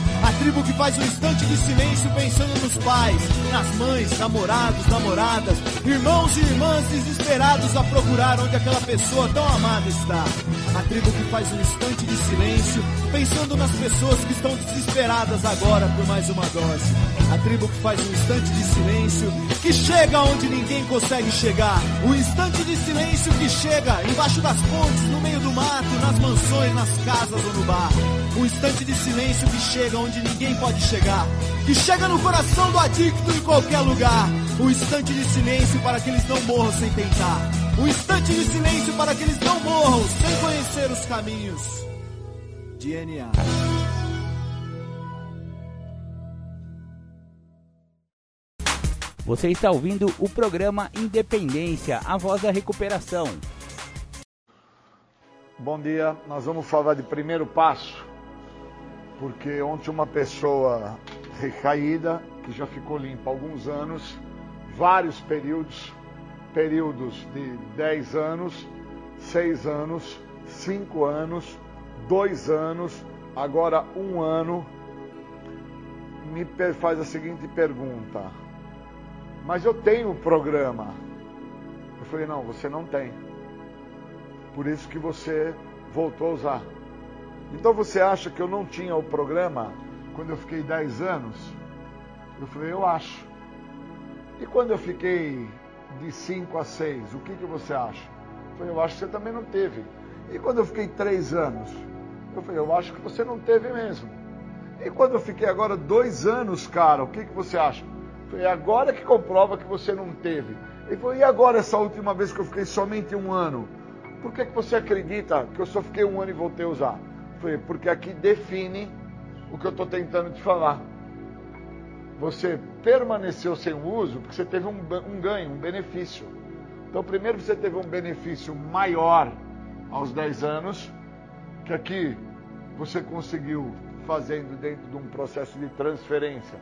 A tribo que faz um instante de silêncio pensando nos pais, nas mães, namorados, namoradas, irmãos e irmãs desesperados a procurar onde aquela pessoa tão amada está. A tribo que faz um instante de silêncio pensando nas pessoas que estão desesperadas agora por mais uma dose. A tribo que faz um instante de silêncio que chega onde ninguém consegue chegar. O instante de silêncio que chega embaixo das pontes, no meio do mato, nas mansões, nas casas ou no bar. Um instante de silêncio que chega onde ninguém pode chegar. Que chega no coração do adicto em qualquer lugar. Um instante de silêncio para que eles não morram sem tentar. Um instante de silêncio para que eles não morram sem conhecer os caminhos. DNA. Você está ouvindo o programa Independência, a voz da recuperação. Bom dia, nós vamos falar de primeiro passo, porque ontem uma pessoa recaída, que já ficou limpa há alguns anos, vários períodos, períodos de 10 anos, 6 anos, 5 anos, 2 anos, agora um ano, me faz a seguinte pergunta: Mas eu tenho o programa. Eu falei: Não, você não tem. Por isso que você voltou a usar. Então você acha que eu não tinha o programa quando eu fiquei 10 anos? Eu falei, eu acho. E quando eu fiquei de 5 a 6, o que, que você acha? Eu falei, eu acho que você também não teve. E quando eu fiquei 3 anos? Eu falei, eu acho que você não teve mesmo. E quando eu fiquei agora dois anos, cara, o que, que você acha? Eu falei, agora que comprova que você não teve. Ele falou, e agora essa última vez que eu fiquei somente um ano? Por que, que você acredita que eu só fiquei um ano e voltei a usar? Falei, porque aqui define o que eu estou tentando te falar. Você permaneceu sem uso porque você teve um, um ganho, um benefício. Então, primeiro você teve um benefício maior aos 10 anos, que aqui você conseguiu fazendo dentro de um processo de transferência.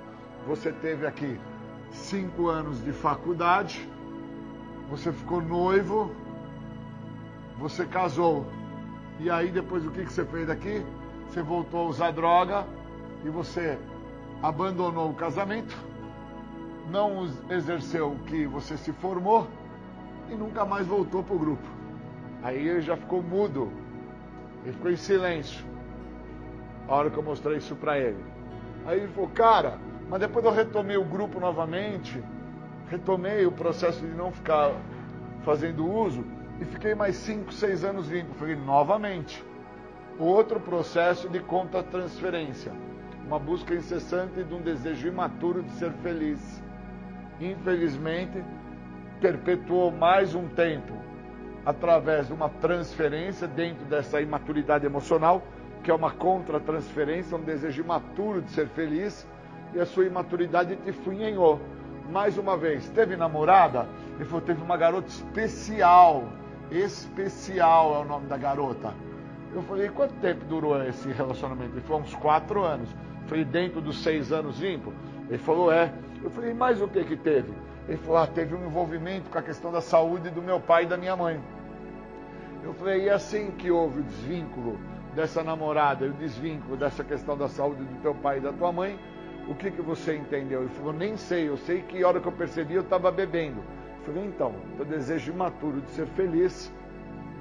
Você teve aqui cinco anos de faculdade, você ficou noivo, você casou. E aí depois o que, que você fez daqui? Você voltou a usar droga e você abandonou o casamento, não exerceu o que você se formou e nunca mais voltou para o grupo. Aí ele já ficou mudo, ele ficou em silêncio. A hora que eu mostrei isso para ele. Aí ele falou, cara, mas depois eu retomei o grupo novamente, retomei o processo de não ficar fazendo uso e fiquei mais 5, 6 anos limpo. Falei, novamente, outro processo de contra-transferência. Uma busca incessante de um desejo imaturo de ser feliz. Infelizmente, perpetuou mais um tempo através de uma transferência dentro dessa imaturidade emocional, que é uma contra-transferência, um desejo imaturo de ser feliz, e a sua imaturidade te funhenhou. Mais uma vez, teve namorada? Ele falou, teve uma garota especial Especial é o nome da garota. Eu falei, quanto tempo durou esse relacionamento? Ele falou, uns quatro anos. Foi dentro dos seis anos limpo? Ele falou, é. Eu falei, mais o que que teve? Ele falou, ah, teve um envolvimento com a questão da saúde do meu pai e da minha mãe. Eu falei, e assim que houve o desvínculo dessa namorada e o desvínculo dessa questão da saúde do teu pai e da tua mãe, o que que você entendeu? Ele falou, nem sei, eu sei que hora que eu percebi eu estava bebendo. Falei, então, o desejo imaturo de ser feliz,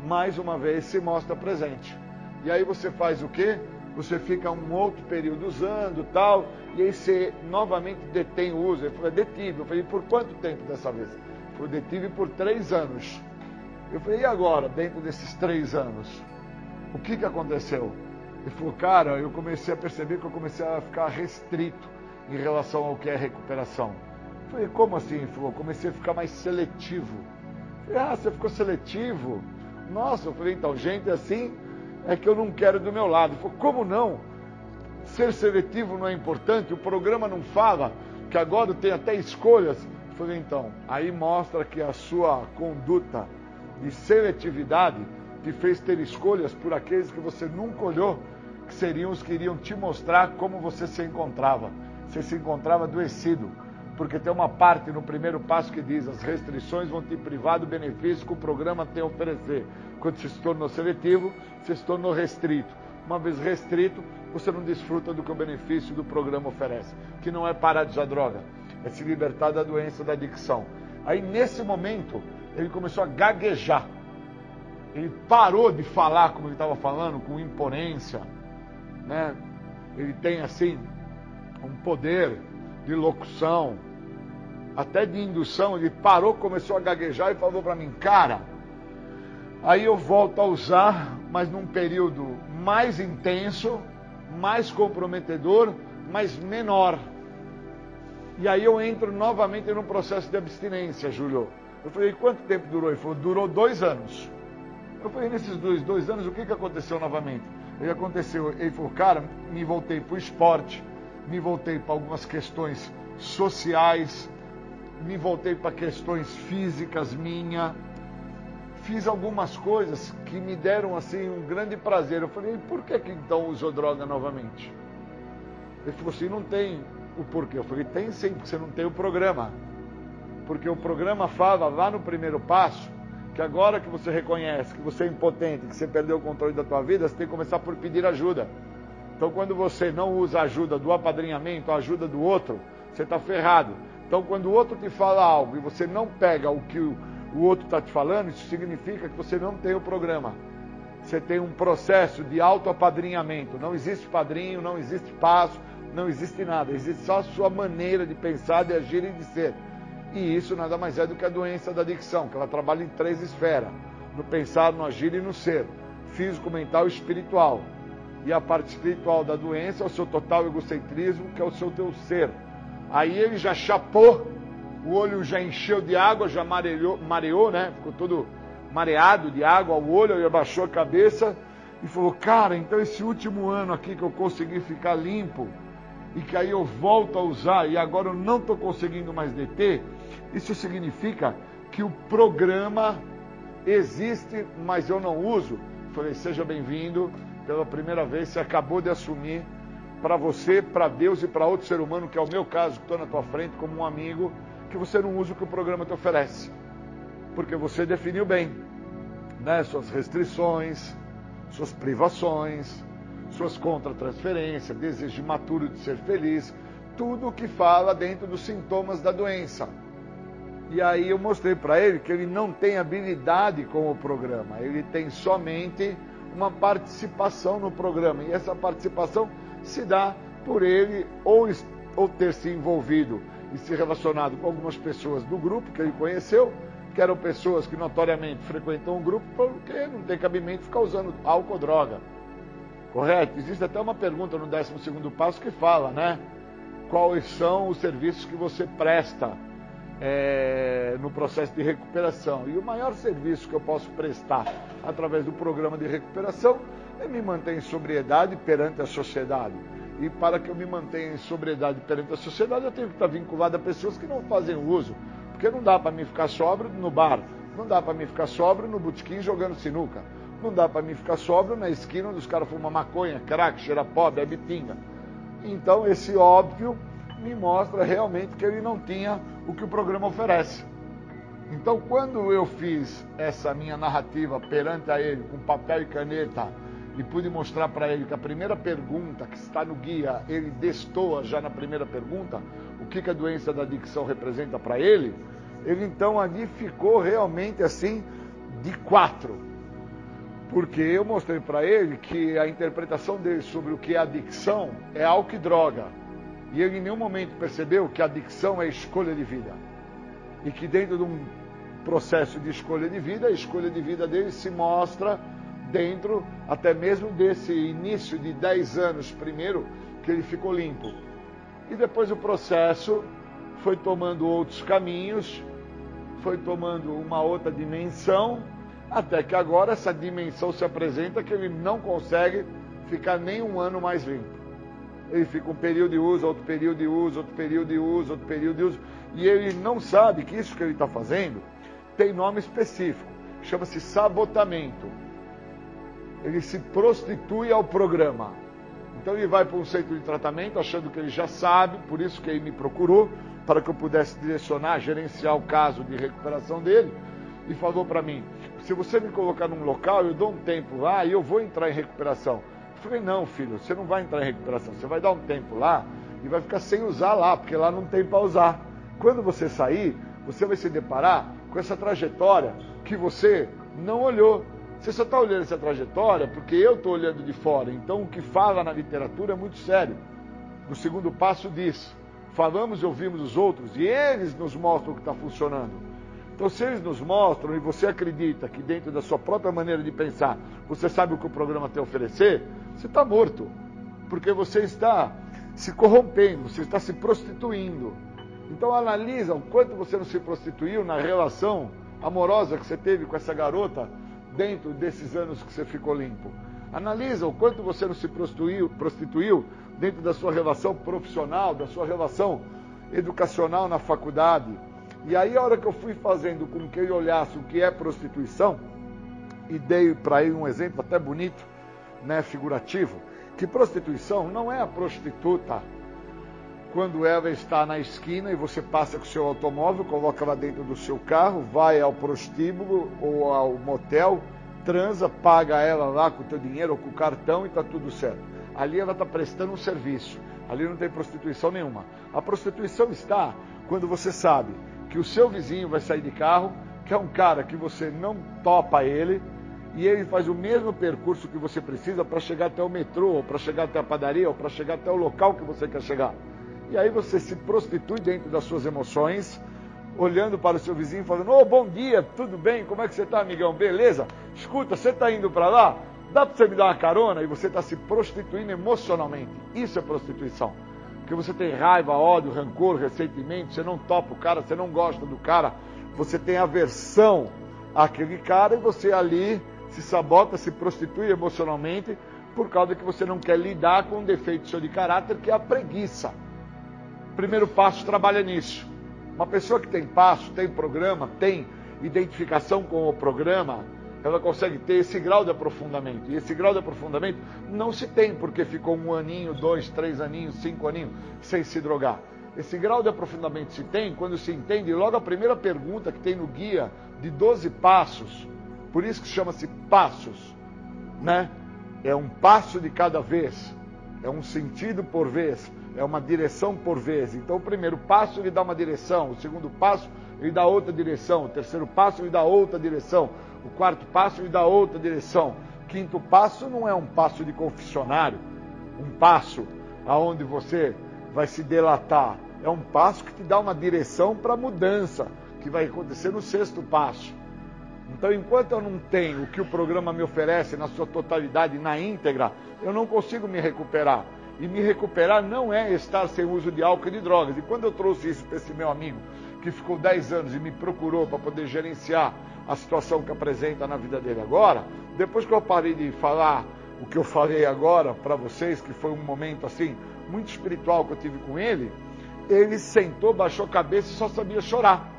mais uma vez se mostra presente. E aí você faz o quê? Você fica um outro período usando tal, e aí você novamente detém o uso. Ele falou, é detive. Eu falei, por quanto tempo dessa vez? Ele falou, detive por três anos. Eu falei, e agora, dentro desses três anos? O que, que aconteceu? Ele falou, cara, eu comecei a perceber que eu comecei a ficar restrito em relação ao que é recuperação. Falei, como assim? Falou, comecei a ficar mais seletivo. Falei, ah, você ficou seletivo? Nossa, eu falei, então, gente assim é que eu não quero do meu lado. Falou, como não? Ser seletivo não é importante? O programa não fala que agora tem até escolhas? Falei, então, aí mostra que a sua conduta de seletividade te fez ter escolhas por aqueles que você nunca olhou, que seriam os que iriam te mostrar como você se encontrava. Você se encontrava adoecido porque tem uma parte no primeiro passo que diz: as restrições vão te privar do benefício que o programa tem a oferecer. Quando você se tornou seletivo, você se tornou restrito. uma vez restrito, você não desfruta do que o benefício do programa oferece, que não é parar de usar droga, é se libertar da doença da adicção. Aí nesse momento, ele começou a gaguejar. Ele parou de falar como ele estava falando, com imponência, né? Ele tem assim um poder de locução, até de indução. Ele parou, começou a gaguejar e falou para mim, cara. Aí eu volto a usar, mas num período mais intenso, mais comprometedor, mas menor. E aí eu entro novamente num processo de abstinência, Júlio. Eu falei, quanto tempo durou? Ele falou, durou dois anos. Eu falei, nesses dois, dois anos, o que, que aconteceu novamente? Ele aconteceu, ele falou, cara, me voltei para o esporte, me voltei para algumas questões sociais, me voltei para questões físicas minha, fiz algumas coisas que me deram assim um grande prazer. Eu falei, por que, que então usou droga novamente? Ele falou assim, não tem o porquê. Eu falei, tem sim, porque você não tem o programa. Porque o programa fala lá no primeiro passo que agora que você reconhece que você é impotente, que você perdeu o controle da tua vida, você tem que começar por pedir ajuda. Então quando você não usa a ajuda do apadrinhamento, a ajuda do outro, você está ferrado. Então quando o outro te fala algo e você não pega o que o outro está te falando, isso significa que você não tem o programa. Você tem um processo de autoapadrinhamento. Não existe padrinho, não existe passo, não existe nada. Existe só a sua maneira de pensar, de agir e de ser. E isso nada mais é do que a doença da adicção, que ela trabalha em três esferas: no pensar, no agir e no ser físico, mental e espiritual. E a parte espiritual da doença é o seu total egocentrismo, que é o seu teu ser. Aí ele já chapou o olho já encheu de água, já mareou, mareou né? Ficou todo mareado de água o olho, ele abaixou a cabeça e falou: Cara, então esse último ano aqui que eu consegui ficar limpo e que aí eu volto a usar e agora eu não estou conseguindo mais deter, isso significa que o programa existe, mas eu não uso. Falei: Seja bem-vindo, pela primeira vez você acabou de assumir para você, para Deus e para outro ser humano, que é o meu caso, que estou na tua frente como um amigo que você não usa o que o programa te oferece. Porque você definiu bem né, suas restrições, suas privações, suas contratransferências, desejo imaturo de ser feliz, tudo o que fala dentro dos sintomas da doença. E aí eu mostrei para ele que ele não tem habilidade com o programa, ele tem somente uma participação no programa. E essa participação se dá por ele ou, ou ter se envolvido e se relacionado com algumas pessoas do grupo que ele conheceu, que eram pessoas que notoriamente frequentam o grupo, porque não tem cabimento ficar usando álcool ou droga. Correto? Existe até uma pergunta no 12 passo que fala, né? Quais são os serviços que você presta é, no processo de recuperação? E o maior serviço que eu posso prestar através do programa de recuperação é me manter em sobriedade perante a sociedade e para que eu me mantenha em sobriedade perante a sociedade, eu tenho que estar vinculado a pessoas que não fazem uso. Porque não dá para mim ficar sóbrio no bar, não dá para mim ficar sóbrio no botequim jogando sinuca, não dá para mim ficar sóbrio na esquina onde os caras fumam maconha, crack, cheira pó, bebe pinga. Então esse óbvio me mostra realmente que ele não tinha o que o programa oferece. Então quando eu fiz essa minha narrativa perante a ele com papel e caneta, e pude mostrar para ele que a primeira pergunta que está no guia, ele destoa já na primeira pergunta, o que, que a doença da adicção representa para ele, ele então ali ficou realmente assim de quatro. Porque eu mostrei para ele que a interpretação dele sobre o que é adicção é álcool e droga. E ele em nenhum momento percebeu que a adicção é escolha de vida. E que dentro de um processo de escolha de vida, a escolha de vida dele se mostra dentro até mesmo desse início de 10 anos primeiro que ele ficou limpo. E depois o processo foi tomando outros caminhos, foi tomando uma outra dimensão, até que agora essa dimensão se apresenta que ele não consegue ficar nem um ano mais limpo. Ele fica um período de uso, outro período de uso, outro período de uso, outro período de uso, e ele não sabe que isso que ele está fazendo tem nome específico, chama-se sabotamento ele se prostitui ao programa. Então ele vai para um centro de tratamento achando que ele já sabe, por isso que ele me procurou, para que eu pudesse direcionar, gerenciar o caso de recuperação dele, e falou para mim: se você me colocar num local, eu dou um tempo lá e eu vou entrar em recuperação. Eu falei, não, filho, você não vai entrar em recuperação. Você vai dar um tempo lá e vai ficar sem usar lá, porque lá não tem para usar. Quando você sair, você vai se deparar com essa trajetória que você não olhou. Você só está olhando essa trajetória porque eu estou olhando de fora. Então, o que fala na literatura é muito sério. No segundo passo diz: falamos e ouvimos os outros e eles nos mostram o que está funcionando. Então, se eles nos mostram e você acredita que dentro da sua própria maneira de pensar, você sabe o que o programa tem a oferecer, você está morto. Porque você está se corrompendo, você está se prostituindo. Então analisa o quanto você não se prostituiu na relação amorosa que você teve com essa garota dentro desses anos que você ficou limpo. Analisa o quanto você não se prostituiu, prostituiu dentro da sua relação profissional, da sua relação educacional na faculdade. E aí a hora que eu fui fazendo com que ele olhasse o que é prostituição, e dei para ele um exemplo até bonito, né, figurativo, que prostituição não é a prostituta quando ela está na esquina e você passa com o seu automóvel, coloca ela dentro do seu carro, vai ao prostíbulo ou ao motel, transa, paga ela lá com o teu dinheiro ou com o cartão e está tudo certo. Ali ela está prestando um serviço. Ali não tem prostituição nenhuma. A prostituição está quando você sabe que o seu vizinho vai sair de carro, que é um cara que você não topa ele, e ele faz o mesmo percurso que você precisa para chegar até o metrô, ou para chegar até a padaria, ou para chegar até o local que você quer chegar. E aí você se prostitui dentro das suas emoções, olhando para o seu vizinho, falando: Ô, oh, bom dia, tudo bem? Como é que você está, amigão? Beleza? Escuta, você está indo para lá? Dá para você me dar uma carona? E você está se prostituindo emocionalmente. Isso é prostituição. Porque você tem raiva, ódio, rancor, ressentimento, você não topa o cara, você não gosta do cara, você tem aversão àquele cara e você ali se sabota, se prostitui emocionalmente por causa que você não quer lidar com um defeito seu de caráter que é a preguiça primeiro passo trabalha nisso. Uma pessoa que tem passo, tem programa, tem identificação com o programa, ela consegue ter esse grau de aprofundamento. E esse grau de aprofundamento não se tem porque ficou um aninho, dois, três aninhos, cinco aninhos sem se drogar. Esse grau de aprofundamento se tem quando se entende logo a primeira pergunta que tem no guia de 12 passos. Por isso que chama-se passos, né? É um passo de cada vez, é um sentido por vez, é uma direção por vez. Então, o primeiro passo ele dá uma direção, o segundo passo ele dá outra direção, o terceiro passo ele dá outra direção, o quarto passo ele dá outra direção. O quinto passo não é um passo de confessionário, um passo aonde você vai se delatar. É um passo que te dá uma direção para a mudança, que vai acontecer no sexto passo. Então, enquanto eu não tenho o que o programa me oferece na sua totalidade, na íntegra, eu não consigo me recuperar. E me recuperar não é estar sem uso de álcool e de drogas. E quando eu trouxe isso para esse meu amigo, que ficou 10 anos e me procurou para poder gerenciar a situação que apresenta na vida dele agora, depois que eu parei de falar o que eu falei agora para vocês, que foi um momento assim, muito espiritual que eu tive com ele, ele sentou, baixou a cabeça e só sabia chorar.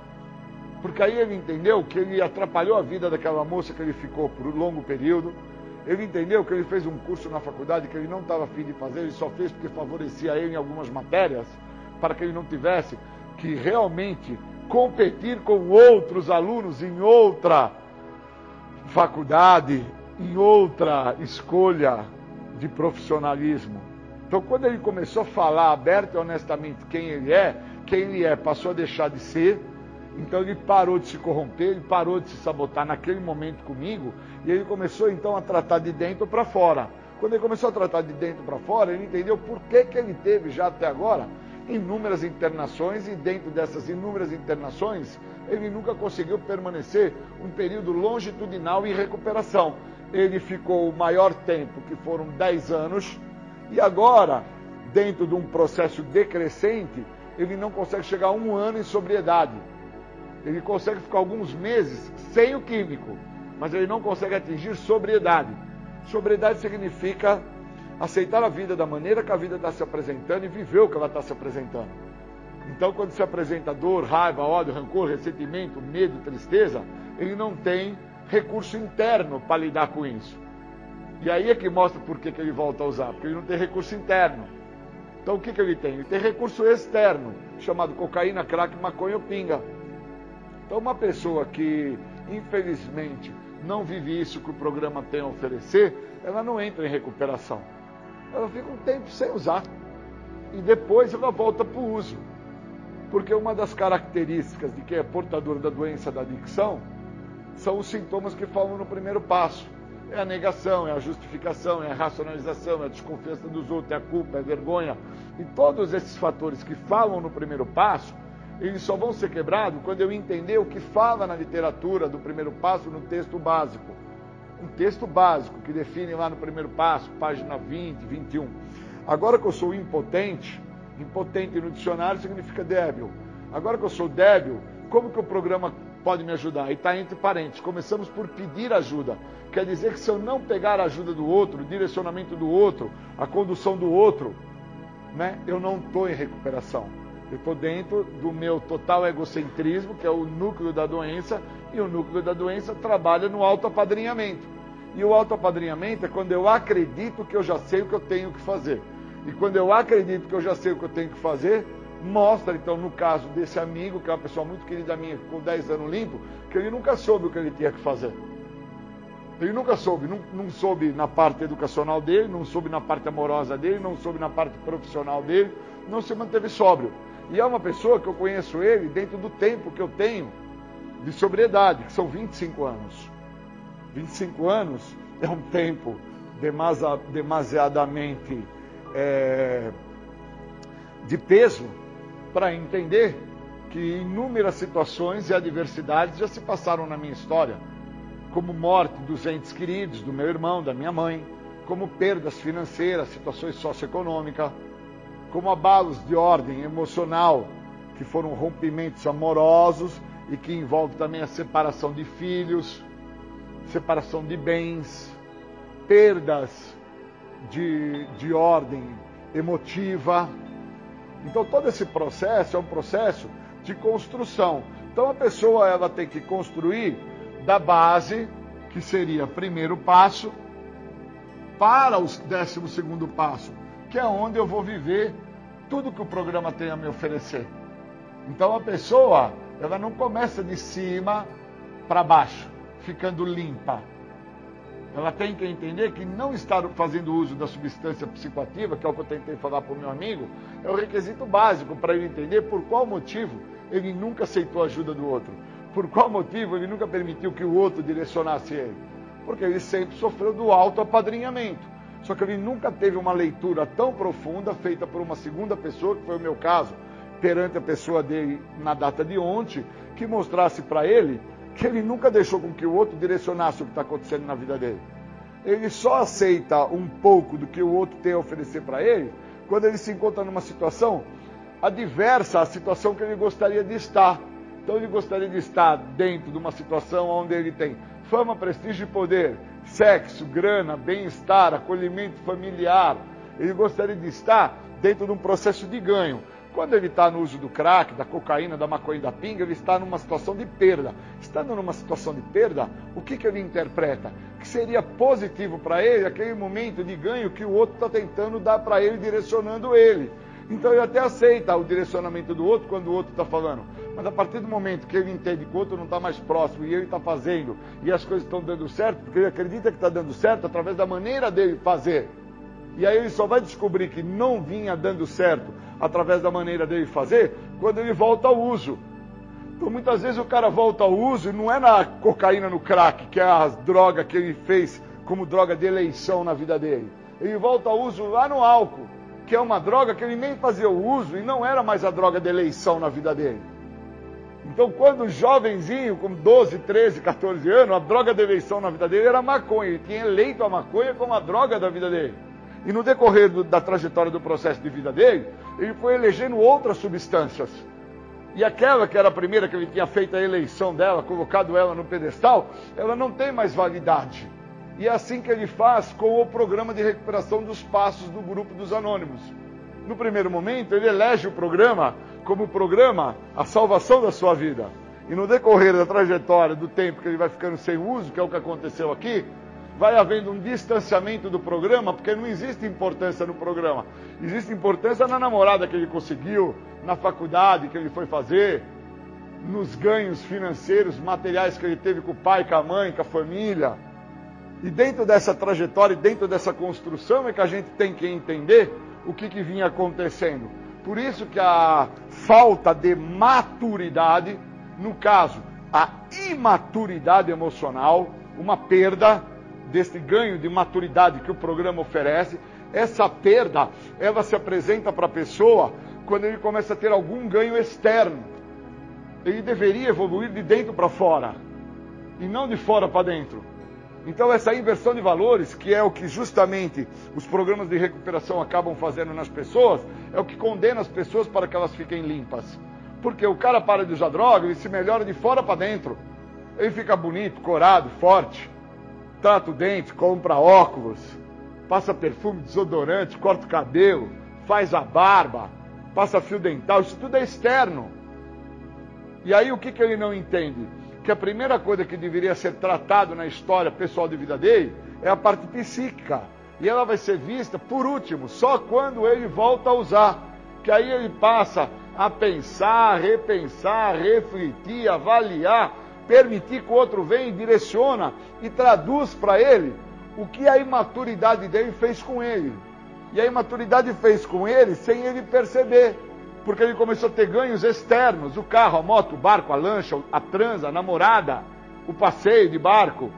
Porque aí ele entendeu que ele atrapalhou a vida daquela moça que ele ficou por um longo período, ele entendeu que ele fez um curso na faculdade que ele não estava afim de fazer, ele só fez porque favorecia ele em algumas matérias, para que ele não tivesse que realmente competir com outros alunos em outra faculdade, em outra escolha de profissionalismo. Então, quando ele começou a falar aberto e honestamente quem ele é, quem ele é passou a deixar de ser, então ele parou de se corromper, ele parou de se sabotar naquele momento comigo, e ele começou então a tratar de dentro para fora. Quando ele começou a tratar de dentro para fora, ele entendeu por que, que ele teve já até agora inúmeras internações, e dentro dessas inúmeras internações, ele nunca conseguiu permanecer um período longitudinal em recuperação. Ele ficou o maior tempo, que foram 10 anos, e agora, dentro de um processo decrescente, ele não consegue chegar a um ano em sobriedade. Ele consegue ficar alguns meses sem o químico, mas ele não consegue atingir sobriedade. Sobriedade significa aceitar a vida da maneira que a vida está se apresentando e viver o que ela está se apresentando. Então, quando se apresenta dor, raiva, ódio, rancor, ressentimento, medo, tristeza, ele não tem recurso interno para lidar com isso. E aí é que mostra por que, que ele volta a usar, porque ele não tem recurso interno. Então, o que, que ele tem? Ele tem recurso externo, chamado cocaína, crack, maconha ou pinga. Então, uma pessoa que, infelizmente, não vive isso que o programa tem a oferecer, ela não entra em recuperação. Ela fica um tempo sem usar. E depois ela volta para o uso. Porque uma das características de quem é portador da doença da adicção são os sintomas que falam no primeiro passo. É a negação, é a justificação, é a racionalização, é a desconfiança dos outros, é a culpa, é a vergonha. E todos esses fatores que falam no primeiro passo, eles só vão ser quebrados quando eu entender o que fala na literatura do primeiro passo no texto básico. Um texto básico que define lá no primeiro passo, página 20, 21. Agora que eu sou impotente, impotente no dicionário significa débil. Agora que eu sou débil, como que o programa pode me ajudar? E está entre parênteses. Começamos por pedir ajuda. Quer dizer que se eu não pegar a ajuda do outro, o direcionamento do outro, a condução do outro, né, eu não estou em recuperação. Eu estou dentro do meu total egocentrismo, que é o núcleo da doença, e o núcleo da doença trabalha no autoapadrinhamento. E o autoapadrinhamento é quando eu acredito que eu já sei o que eu tenho que fazer. E quando eu acredito que eu já sei o que eu tenho que fazer, mostra, então, no caso desse amigo, que é uma pessoa muito querida minha, com 10 anos limpo, que ele nunca soube o que ele tinha que fazer. Ele nunca soube, não, não soube na parte educacional dele, não soube na parte amorosa dele, não soube na parte profissional dele, não se manteve sóbrio. E é uma pessoa que eu conheço ele dentro do tempo que eu tenho de sobriedade, que são 25 anos. 25 anos é um tempo demasiadamente é, de peso para entender que inúmeras situações e adversidades já se passaram na minha história, como morte dos entes queridos, do meu irmão, da minha mãe, como perdas financeiras, situações socioeconômicas, como abalos de ordem emocional, que foram rompimentos amorosos e que envolve também a separação de filhos, separação de bens, perdas de, de ordem emotiva. Então todo esse processo é um processo de construção. Então a pessoa ela tem que construir da base, que seria primeiro passo, para o décimo segundo passo, que é onde eu vou viver tudo que o programa tem a me oferecer. Então a pessoa, ela não começa de cima para baixo, ficando limpa. Ela tem que entender que não estar fazendo uso da substância psicoativa, que é o que eu tentei falar para o meu amigo, é o requisito básico para ele entender por qual motivo ele nunca aceitou a ajuda do outro. Por qual motivo ele nunca permitiu que o outro direcionasse ele. Porque ele sempre sofreu do autoapadrinhamento. Só que ele nunca teve uma leitura tão profunda feita por uma segunda pessoa, que foi o meu caso, perante a pessoa dele na data de ontem, que mostrasse para ele que ele nunca deixou com que o outro direcionasse o que está acontecendo na vida dele. Ele só aceita um pouco do que o outro tem a oferecer para ele quando ele se encontra numa situação adversa à situação que ele gostaria de estar. Então ele gostaria de estar dentro de uma situação onde ele tem fama, prestígio e poder, sexo, grana, bem-estar, acolhimento familiar. Ele gostaria de estar dentro de um processo de ganho. Quando ele está no uso do crack, da cocaína, da maconha da pinga, ele está numa situação de perda. Estando numa situação de perda, o que, que ele interpreta? Que seria positivo para ele aquele momento de ganho que o outro está tentando dar para ele, direcionando ele. Então ele até aceita o direcionamento do outro quando o outro está falando. Mas a partir do momento que ele entende que o outro não está mais próximo e ele está fazendo e as coisas estão dando certo, porque ele acredita que está dando certo através da maneira dele fazer. E aí ele só vai descobrir que não vinha dando certo através da maneira dele fazer quando ele volta ao uso. Então muitas vezes o cara volta ao uso e não é na cocaína, no crack, que é a droga que ele fez como droga de eleição na vida dele. Ele volta ao uso lá no álcool que é uma droga que ele nem fazia o uso e não era mais a droga de eleição na vida dele. Então, quando jovenzinho, com 12, 13, 14 anos, a droga de eleição na vida dele era a maconha. Ele tinha eleito a maconha como a droga da vida dele. E no decorrer do, da trajetória do processo de vida dele, ele foi elegendo outras substâncias. E aquela que era a primeira que ele tinha feito a eleição dela, colocado ela no pedestal, ela não tem mais validade. E é assim que ele faz com o programa de recuperação dos passos do grupo dos anônimos. No primeiro momento, ele elege o programa como programa a salvação da sua vida. E no decorrer da trajetória do tempo que ele vai ficando sem uso, que é o que aconteceu aqui, vai havendo um distanciamento do programa, porque não existe importância no programa. Existe importância na namorada que ele conseguiu, na faculdade que ele foi fazer, nos ganhos financeiros, materiais que ele teve com o pai, com a mãe, com a família E dentro dessa trajetória, dentro dessa construção, é que a gente tem que entender o que, que vinha acontecendo. Por isso que a falta de maturidade, no caso, a imaturidade emocional, uma perda desse ganho de maturidade que o programa oferece, essa perda, ela se apresenta para a pessoa quando ele começa a ter algum ganho externo. Ele deveria evoluir de dentro para fora e não de fora para dentro. Então, essa inversão de valores, que é o que justamente os programas de recuperação acabam fazendo nas pessoas, é o que condena as pessoas para que elas fiquem limpas. Porque o cara para de usar droga, ele se melhora de fora para dentro. Ele fica bonito, corado, forte, trata o dente, compra óculos, passa perfume, desodorante, corta o cabelo, faz a barba, passa fio dental, isso tudo é externo. E aí o que, que ele não entende? Que a primeira coisa que deveria ser tratado na história pessoal de vida dele é a parte psíquica. E ela vai ser vista, por último, só quando ele volta a usar. Que aí ele passa a pensar, repensar, refletir, avaliar, permitir que o outro venha e direciona e traduz para ele o que a imaturidade dele fez com ele. E a imaturidade fez com ele sem ele perceber porque ele começou a ter ganhos externos: o carro, a moto, o barco, a lancha, a transa, a namorada, o passeio de barco,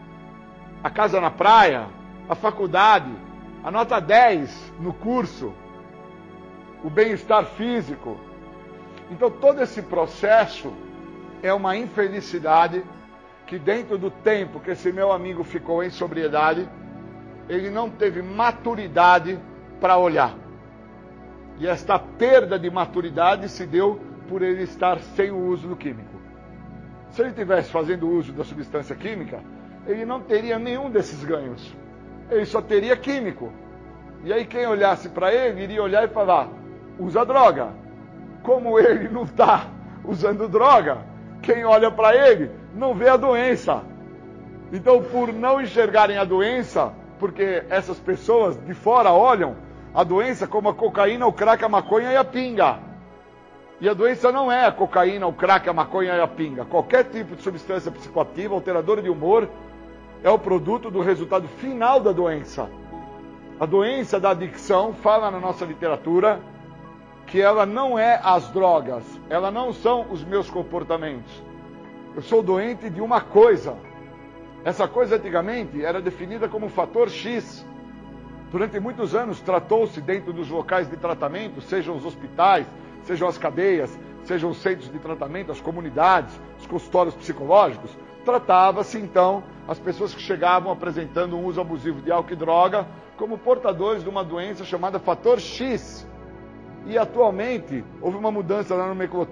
a casa na praia, a faculdade, a nota 10 no curso, o bem-estar físico. Então, todo esse processo é uma infelicidade que, dentro do tempo que esse meu amigo ficou em sobriedade, ele não teve maturidade para olhar. E esta perda de maturidade se deu por ele estar sem o uso do químico. Se ele estivesse fazendo uso da substância química, ele não teria nenhum desses ganhos. Ele só teria químico. E aí quem olhasse para ele iria olhar e falar: usa droga. Como ele não está usando droga, quem olha para ele não vê a doença. Então, por não enxergarem a doença, porque essas pessoas de fora olham a doença como a cocaína, o crack, a maconha e a pinga. E a doença não é a cocaína, o crack, a maconha e a pinga. Qualquer tipo de substância psicoativa, alteradora de humor, é o produto do resultado final da doença. A doença da adicção fala na nossa literatura que ela não é as drogas, ela não são os meus comportamentos. Eu sou doente de uma coisa. Essa coisa antigamente era definida como fator X. Durante muitos anos tratou-se dentro dos locais de tratamento, sejam os hospitais, sejam as cadeias, sejam os centros de tratamento, as comunidades, os consultórios psicológicos, tratava-se então as pessoas que chegavam apresentando um uso abusivo de álcool e droga como portadores de uma doença chamada fator X. E atualmente houve uma mudança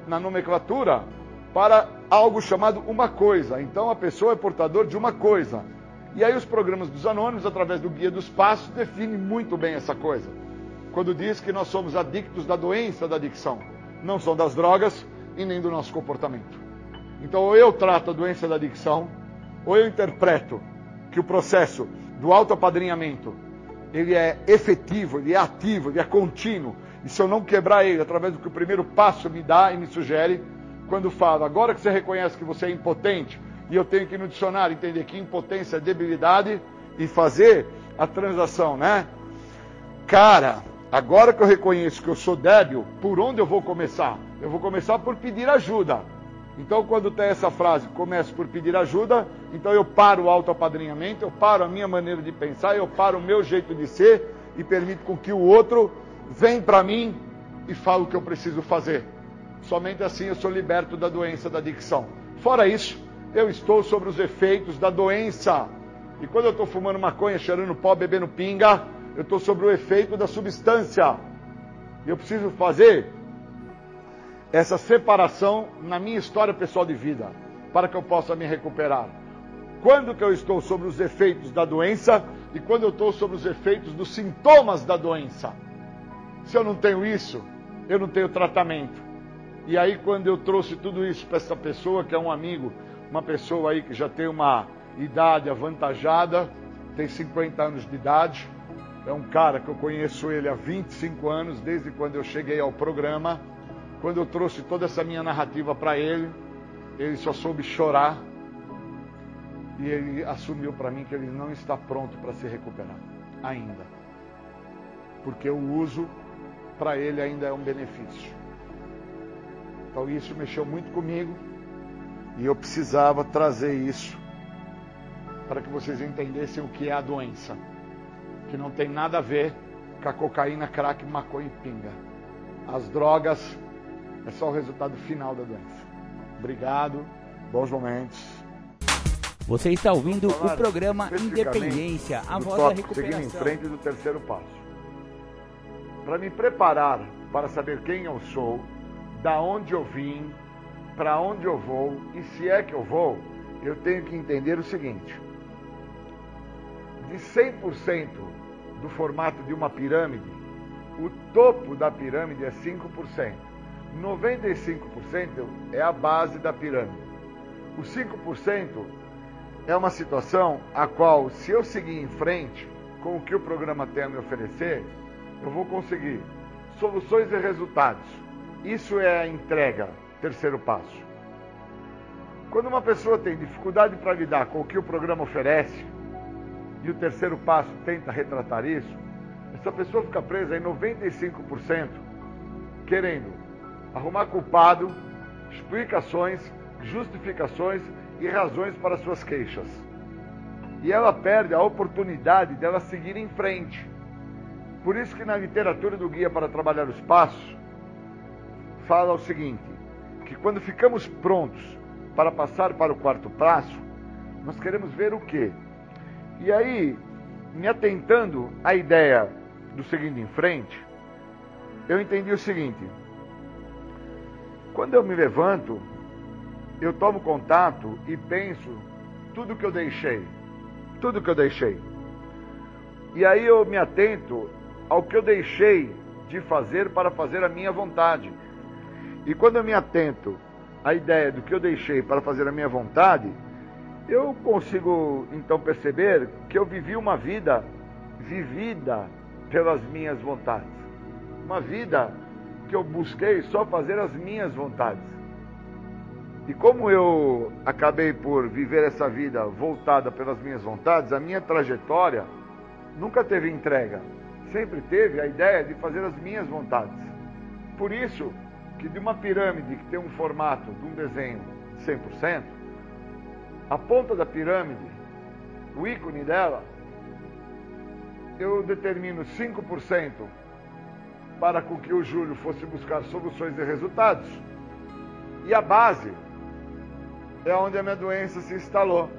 na nomenclatura para algo chamado uma coisa. Então a pessoa é portador de uma coisa. E aí os programas dos anônimos, através do Guia dos Passos, definem muito bem essa coisa. Quando diz que nós somos adictos da doença da adicção, não são das drogas e nem do nosso comportamento. Então, ou eu trato a doença da adicção, ou eu interpreto que o processo do autoapadrinhamento ele é efetivo, ele é ativo, ele é contínuo. E se eu não quebrar ele através do que o primeiro passo me dá e me sugere, quando fala, agora que você reconhece que você é impotente, e eu tenho que no dicionário entender que impotência é debilidade e fazer a transação, né? Cara, agora que eu reconheço que eu sou débil, por onde eu vou começar? Eu vou começar por pedir ajuda. Então, quando tem essa frase, começo por pedir ajuda, então eu paro o autoapadrinhamento, eu paro a minha maneira de pensar, eu paro o meu jeito de ser e permito com que o outro venha para mim e fale o que eu preciso fazer. Somente assim eu sou liberto da doença da adicção. Fora isso, eu estou sobre os efeitos da doença. E quando eu estou fumando maconha, cheirando pó, bebendo pinga, eu estou sobre o efeito da substância. E eu preciso fazer essa separação na minha história pessoal de vida, para que eu possa me recuperar. Quando que eu estou sobre os efeitos da doença e quando eu estou sobre os efeitos dos sintomas da doença. Se eu não tenho isso, eu não tenho tratamento. E aí, quando eu trouxe tudo isso para essa pessoa, que é um amigo uma pessoa aí que já tem uma idade avantajada, tem 50 anos de idade, é um cara que eu conheço ele há 25 anos, desde quando eu cheguei ao programa. Quando eu trouxe toda essa minha narrativa para ele, ele só soube chorar. E ele assumiu para mim que ele não está pronto para se recuperar ainda. Porque o uso para ele ainda é um benefício. Então isso mexeu muito comigo e eu precisava trazer isso para que vocês entendessem o que é a doença, que não tem nada a ver com a cocaína, crack, maconha e pinga. As drogas é só o resultado final da doença. Obrigado, bons momentos. Você está ouvindo o programa Independência, a voz da recuperação. Seguindo em frente do terceiro passo. Para me preparar para saber quem eu sou, da onde eu vim, para onde eu vou e se é que eu vou, eu tenho que entender o seguinte: de 100% do formato de uma pirâmide, o topo da pirâmide é 5%. 95% é a base da pirâmide. Os 5% é uma situação a qual, se eu seguir em frente com o que o programa tem a me oferecer, eu vou conseguir soluções e resultados. Isso é a entrega, terceiro passo. Quando uma pessoa tem dificuldade para lidar com o que o programa oferece, e o terceiro passo tenta retratar isso, essa pessoa fica presa em 95% querendo arrumar culpado, explicações, justificações e razões para suas queixas. E ela perde a oportunidade dela seguir em frente. Por isso que na literatura do Guia para Trabalhar os Passos, fala o seguinte, que quando ficamos prontos para passar para o quarto passo, nós queremos ver o quê? E aí, me atentando à ideia do seguindo em frente, eu entendi o seguinte: quando eu me levanto, eu tomo contato e penso tudo que eu deixei, tudo que eu deixei. E aí eu me atento ao que eu deixei de fazer para fazer a minha vontade. E quando eu me atento à ideia do que eu deixei para fazer a minha vontade, eu consigo então perceber que eu vivi uma vida vivida pelas minhas vontades. Uma vida que eu busquei só fazer as minhas vontades. E como eu acabei por viver essa vida voltada pelas minhas vontades, a minha trajetória nunca teve entrega. Sempre teve a ideia de fazer as minhas vontades. Por isso que de uma pirâmide que tem um formato de um desenho 100%, a ponta da pirâmide, o ícone dela, eu determino 5% para com que o Júlio fosse buscar soluções e resultados. E a base é onde a minha doença se instalou,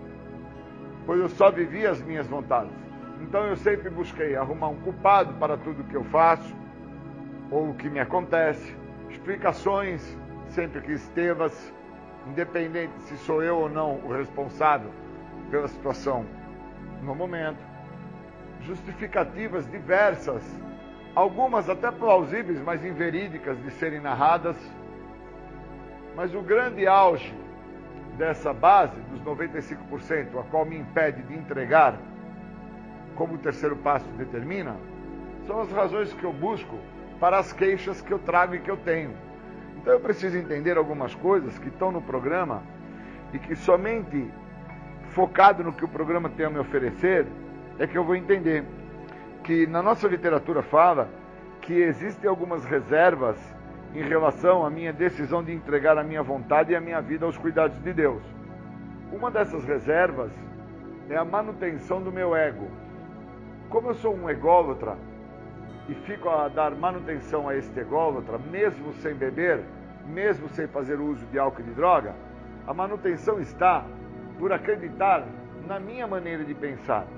pois eu só vivi as minhas vontades. Então eu sempre busquei arrumar um culpado para tudo que eu faço ou o que me acontece, explicações sempre que estevas independente se sou eu ou não o responsável pela situação no momento. Justificativas diversas, algumas até plausíveis, mas inverídicas de serem narradas. Mas o grande auge dessa base, dos 95%, a qual me impede de entregar, como o terceiro passo determina, são as razões que eu busco para as queixas que eu trago e que eu tenho. Então eu preciso entender algumas coisas que estão no programa e que somente focado no que o programa tem a me oferecer é que eu vou entender que na nossa literatura fala que existem algumas reservas em relação à minha decisão de entregar a minha vontade e a minha vida aos cuidados de Deus. Uma dessas reservas é a manutenção do meu ego. Como eu sou um ególatra, e fico a dar manutenção a este ególatra, mesmo sem beber, mesmo sem fazer uso de álcool e de droga, a manutenção está por acreditar na minha maneira de pensar.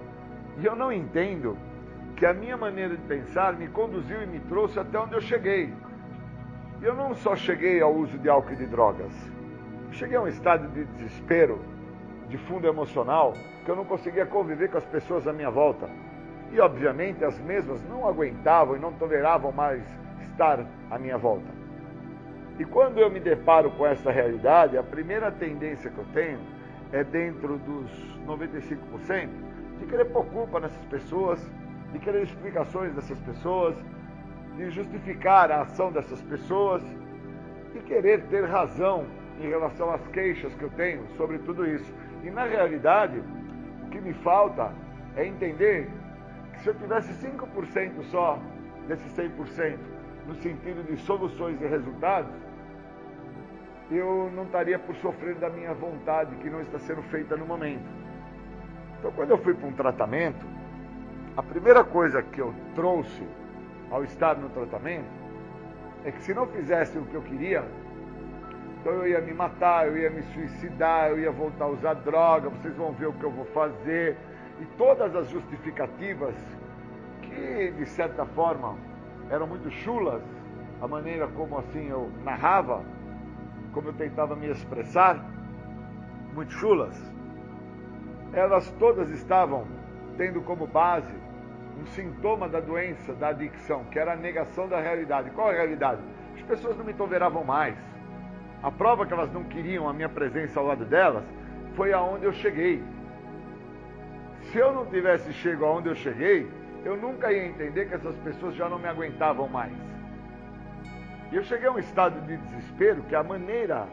E eu não entendo que a minha maneira de pensar me conduziu e me trouxe até onde eu cheguei. E eu não só cheguei ao uso de álcool e de drogas, cheguei a um estado de desespero, de fundo emocional, que eu não conseguia conviver com as pessoas à minha volta. E, obviamente, as mesmas não aguentavam e não toleravam mais estar à minha volta. E quando eu me deparo com essa realidade, a primeira tendência que eu tenho é dentro dos 95% de querer pôr culpa nessas pessoas, de querer explicações dessas pessoas, de justificar a ação dessas pessoas e querer ter razão em relação às queixas que eu tenho sobre tudo isso. E na realidade, o que me falta é entender se eu tivesse 5% só desse 100%, no sentido de soluções e resultados, eu não estaria por sofrer da minha vontade, que não está sendo feita no momento. Então, quando eu fui para um tratamento, a primeira coisa que eu trouxe ao estar no tratamento é que se não fizesse o que eu queria, então eu ia me matar, eu ia me suicidar, eu ia voltar a usar droga, vocês vão ver o que eu vou fazer. E todas as justificativas que, de certa forma, eram muito chulas, a maneira como assim eu narrava, como eu tentava me expressar, muito chulas, elas todas estavam tendo como base um sintoma da doença, da adicção, que era a negação da realidade. Qual é a realidade? As pessoas não me toleravam mais a prova que elas não queriam a minha presença ao lado delas foi aonde eu cheguei. Se eu não tivesse chegado aonde eu cheguei, eu nunca ia entender que essas pessoas já não me aguentavam mais. E eu cheguei a um estado de desespero, que a maneira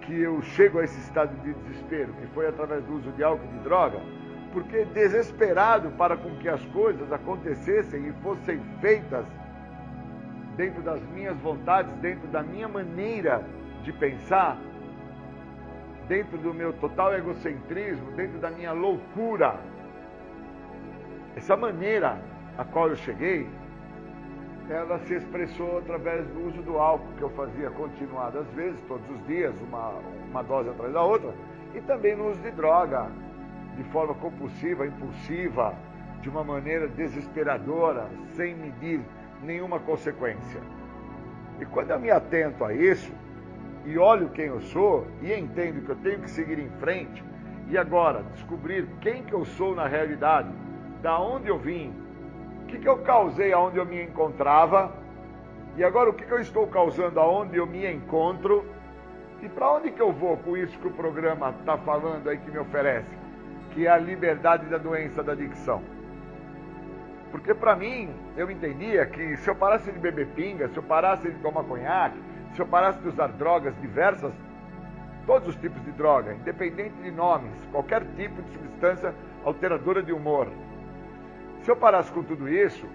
que eu chego a esse estado de desespero, que foi através do uso de álcool e de droga, porque desesperado para com que as coisas acontecessem e fossem feitas dentro das minhas vontades, dentro da minha maneira de pensar, dentro do meu total egocentrismo, dentro da minha loucura. Essa maneira a qual eu cheguei, ela se expressou através do uso do álcool que eu fazia continuadas vezes, todos os dias, uma, uma dose atrás da outra, e também no uso de droga, de forma compulsiva, impulsiva, de uma maneira desesperadora, sem medir nenhuma consequência. E quando eu me atento a isso, e olho quem eu sou, e entendo que eu tenho que seguir em frente, e agora descobrir quem que eu sou na realidade, da onde eu vim, o que, que eu causei aonde eu me encontrava, e agora o que, que eu estou causando aonde eu me encontro, e para onde que eu vou com isso que o programa está falando aí que me oferece, que é a liberdade da doença da adicção. Porque para mim, eu entendia que se eu parasse de beber pinga, se eu parasse de tomar conhaque, se eu parasse de usar drogas diversas, todos os tipos de droga, independente de nomes, qualquer tipo de substância alteradora de humor. Se eu parasse com tudo isso,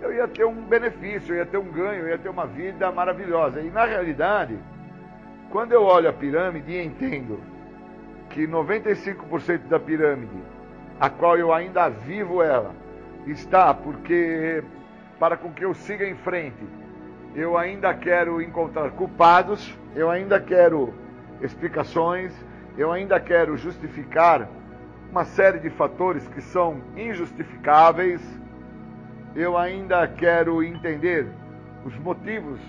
eu ia ter um benefício, eu ia ter um ganho, eu ia ter uma vida maravilhosa. E na realidade, quando eu olho a pirâmide e entendo que 95% da pirâmide, a qual eu ainda vivo ela, está, porque para com que eu siga em frente, eu ainda quero encontrar culpados, eu ainda quero explicações, eu ainda quero justificar uma série de fatores que são injustificáveis, eu ainda quero entender os motivos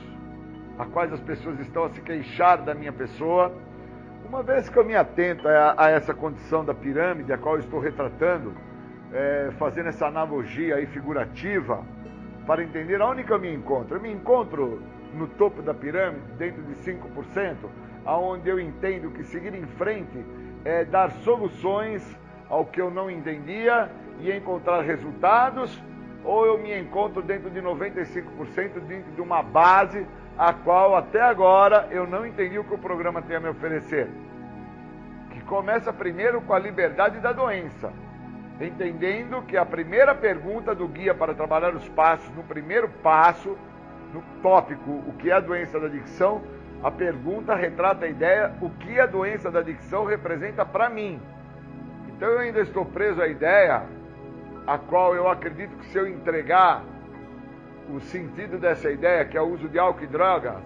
a quais as pessoas estão a se queixar da minha pessoa. Uma vez que eu me atento a, a essa condição da pirâmide, a qual estou retratando, é, fazendo essa analogia aí figurativa, para entender aonde que eu me encontro. Eu me encontro no topo da pirâmide, dentro de 5%, aonde eu entendo que seguir em frente é dar soluções ao que eu não entendia e encontrar resultados, ou eu me encontro dentro de 95% dentro de uma base a qual até agora eu não entendi o que o programa tem a me oferecer. Que começa primeiro com a liberdade da doença entendendo que a primeira pergunta do guia para trabalhar os passos, no primeiro passo, no tópico o que é a doença da adicção, a pergunta retrata a ideia o que a doença da adicção representa para mim. Então eu ainda estou preso à ideia a qual eu acredito que se eu entregar o sentido dessa ideia, que é o uso de álcool e drogas,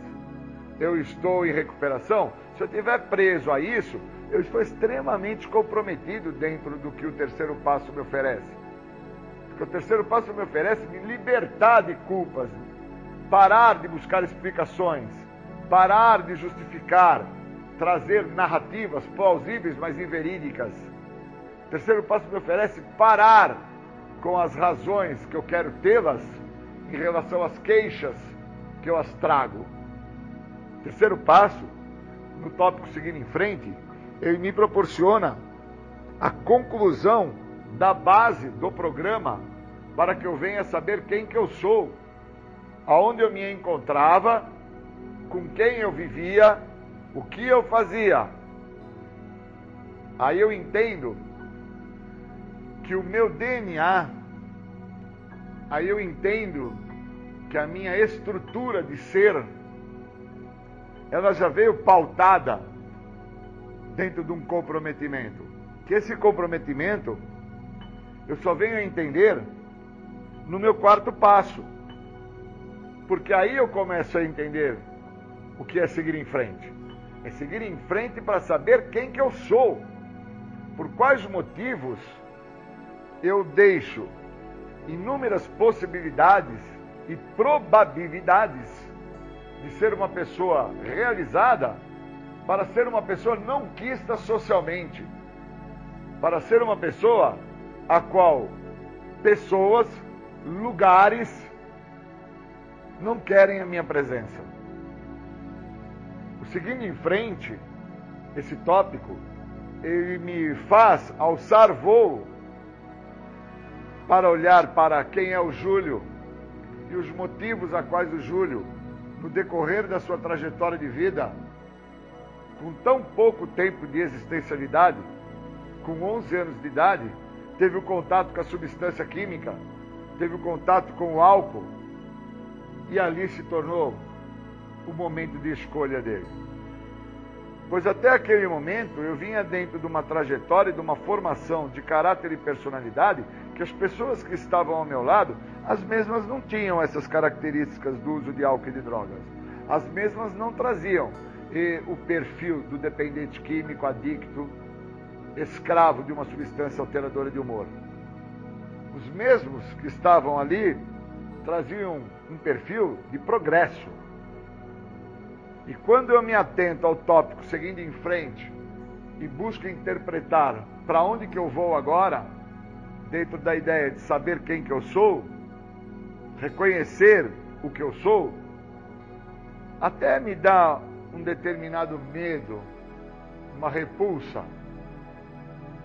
eu estou em recuperação. Se eu estiver preso a isso, eu estou extremamente comprometido dentro do que o terceiro passo me oferece. Porque o terceiro passo me oferece me libertar de culpas, parar de buscar explicações, parar de justificar, trazer narrativas plausíveis, mas inverídicas. O terceiro passo me oferece parar com as razões que eu quero tê-las em relação às queixas que eu as trago. Terceiro passo, no tópico seguindo em frente, ele me proporciona a conclusão da base do programa para que eu venha saber quem que eu sou, aonde eu me encontrava, com quem eu vivia, o que eu fazia. Aí eu entendo que o meu DNA, aí eu entendo que a minha estrutura de ser, ela já veio pautada dentro de um comprometimento. Que esse comprometimento eu só venho a entender no meu quarto passo. Porque aí eu começo a entender o que é seguir em frente. É seguir em frente para saber quem que eu sou. Por quais motivos eu deixo inúmeras possibilidades e probabilidades de ser uma pessoa realizada para ser uma pessoa não quista socialmente, para ser uma pessoa a qual pessoas, lugares não querem a minha presença. O seguindo em frente, esse tópico, ele me faz alçar voo para olhar para quem é o Júlio e os motivos a quais o Júlio, no decorrer da sua trajetória de vida, com tão pouco tempo de existencialidade, com 11 anos de idade, teve o contato com a substância química, teve o contato com o álcool, e ali se tornou o momento de escolha dele. Pois até aquele momento eu vinha dentro de uma trajetória, de uma formação de caráter e personalidade que as pessoas que estavam ao meu lado, as mesmas não tinham essas características do uso de álcool e de drogas. As mesmas não traziam o perfil do dependente químico, adicto, escravo de uma substância alteradora de humor. Os mesmos que estavam ali traziam um perfil de progresso. E quando eu me atento ao tópico seguindo em frente e busco interpretar para onde que eu vou agora, dentro da ideia de saber quem que eu sou, reconhecer o que eu sou, até me dá um determinado medo, uma repulsa,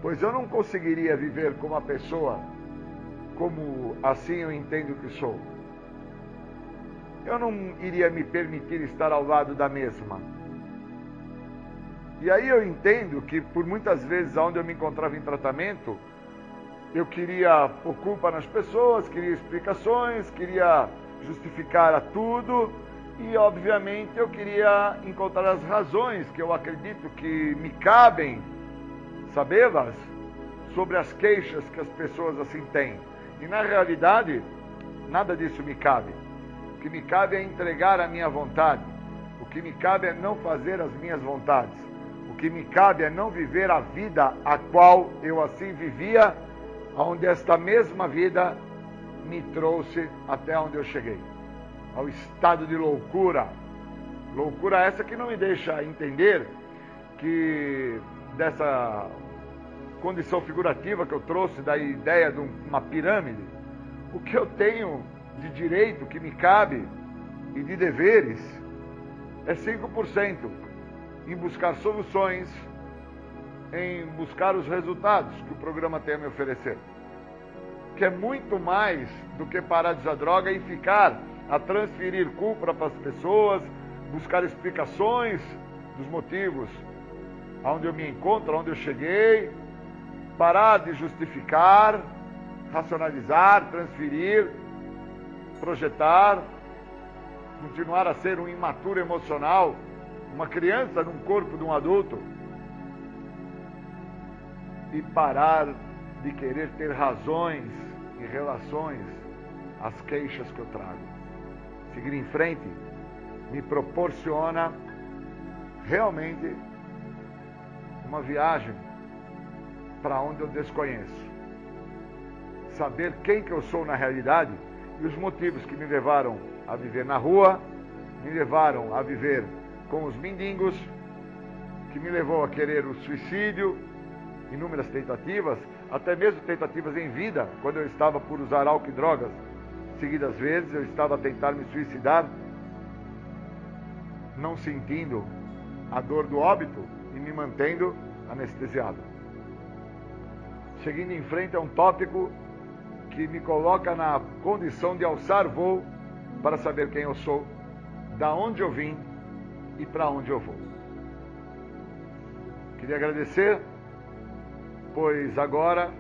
pois eu não conseguiria viver como uma pessoa como assim eu entendo que sou. Eu não iria me permitir estar ao lado da mesma. E aí eu entendo que por muitas vezes onde eu me encontrava em tratamento, eu queria pôr culpa nas pessoas, queria explicações, queria justificar a tudo e, obviamente, eu queria encontrar as razões que eu acredito que me cabem sabê-las sobre as queixas que as pessoas assim têm. E, na realidade, nada disso me cabe. O que me cabe é entregar a minha vontade. O que me cabe é não fazer as minhas vontades. O que me cabe é não viver a vida a qual eu assim vivia onde esta mesma vida me trouxe até onde eu cheguei ao estado de loucura. Loucura essa que não me deixa entender que dessa condição figurativa que eu trouxe da ideia de uma pirâmide, o que eu tenho de direito que me cabe e de deveres é 5% em buscar soluções em buscar os resultados que o programa tem a me oferecer. Que é muito mais do que parar de usar droga e ficar a transferir culpa para as pessoas, buscar explicações dos motivos aonde eu me encontro, aonde eu cheguei, parar de justificar, racionalizar, transferir, projetar, continuar a ser um imaturo emocional, uma criança num corpo de um adulto e parar de querer ter razões e relações às queixas que eu trago. Seguir em frente me proporciona realmente uma viagem para onde eu desconheço. Saber quem que eu sou na realidade e os motivos que me levaram a viver na rua, me levaram a viver com os mendigos, que me levou a querer o suicídio, inúmeras tentativas, até mesmo tentativas em vida, quando eu estava por usar álcool e drogas. Seguidas vezes eu estava a tentar me suicidar, não sentindo a dor do óbito e me mantendo anestesiado. Seguindo em frente é um tópico que me coloca na condição de alçar voo para saber quem eu sou, da onde eu vim e para onde eu vou. Queria agradecer, pois agora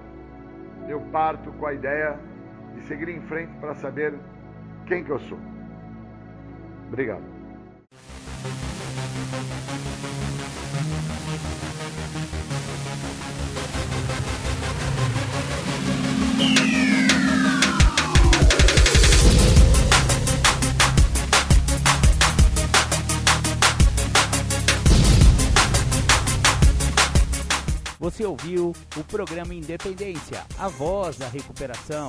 eu parto com a ideia de seguir em frente para saber quem que eu sou. Obrigado. Você ouviu o programa Independência, a voz da recuperação,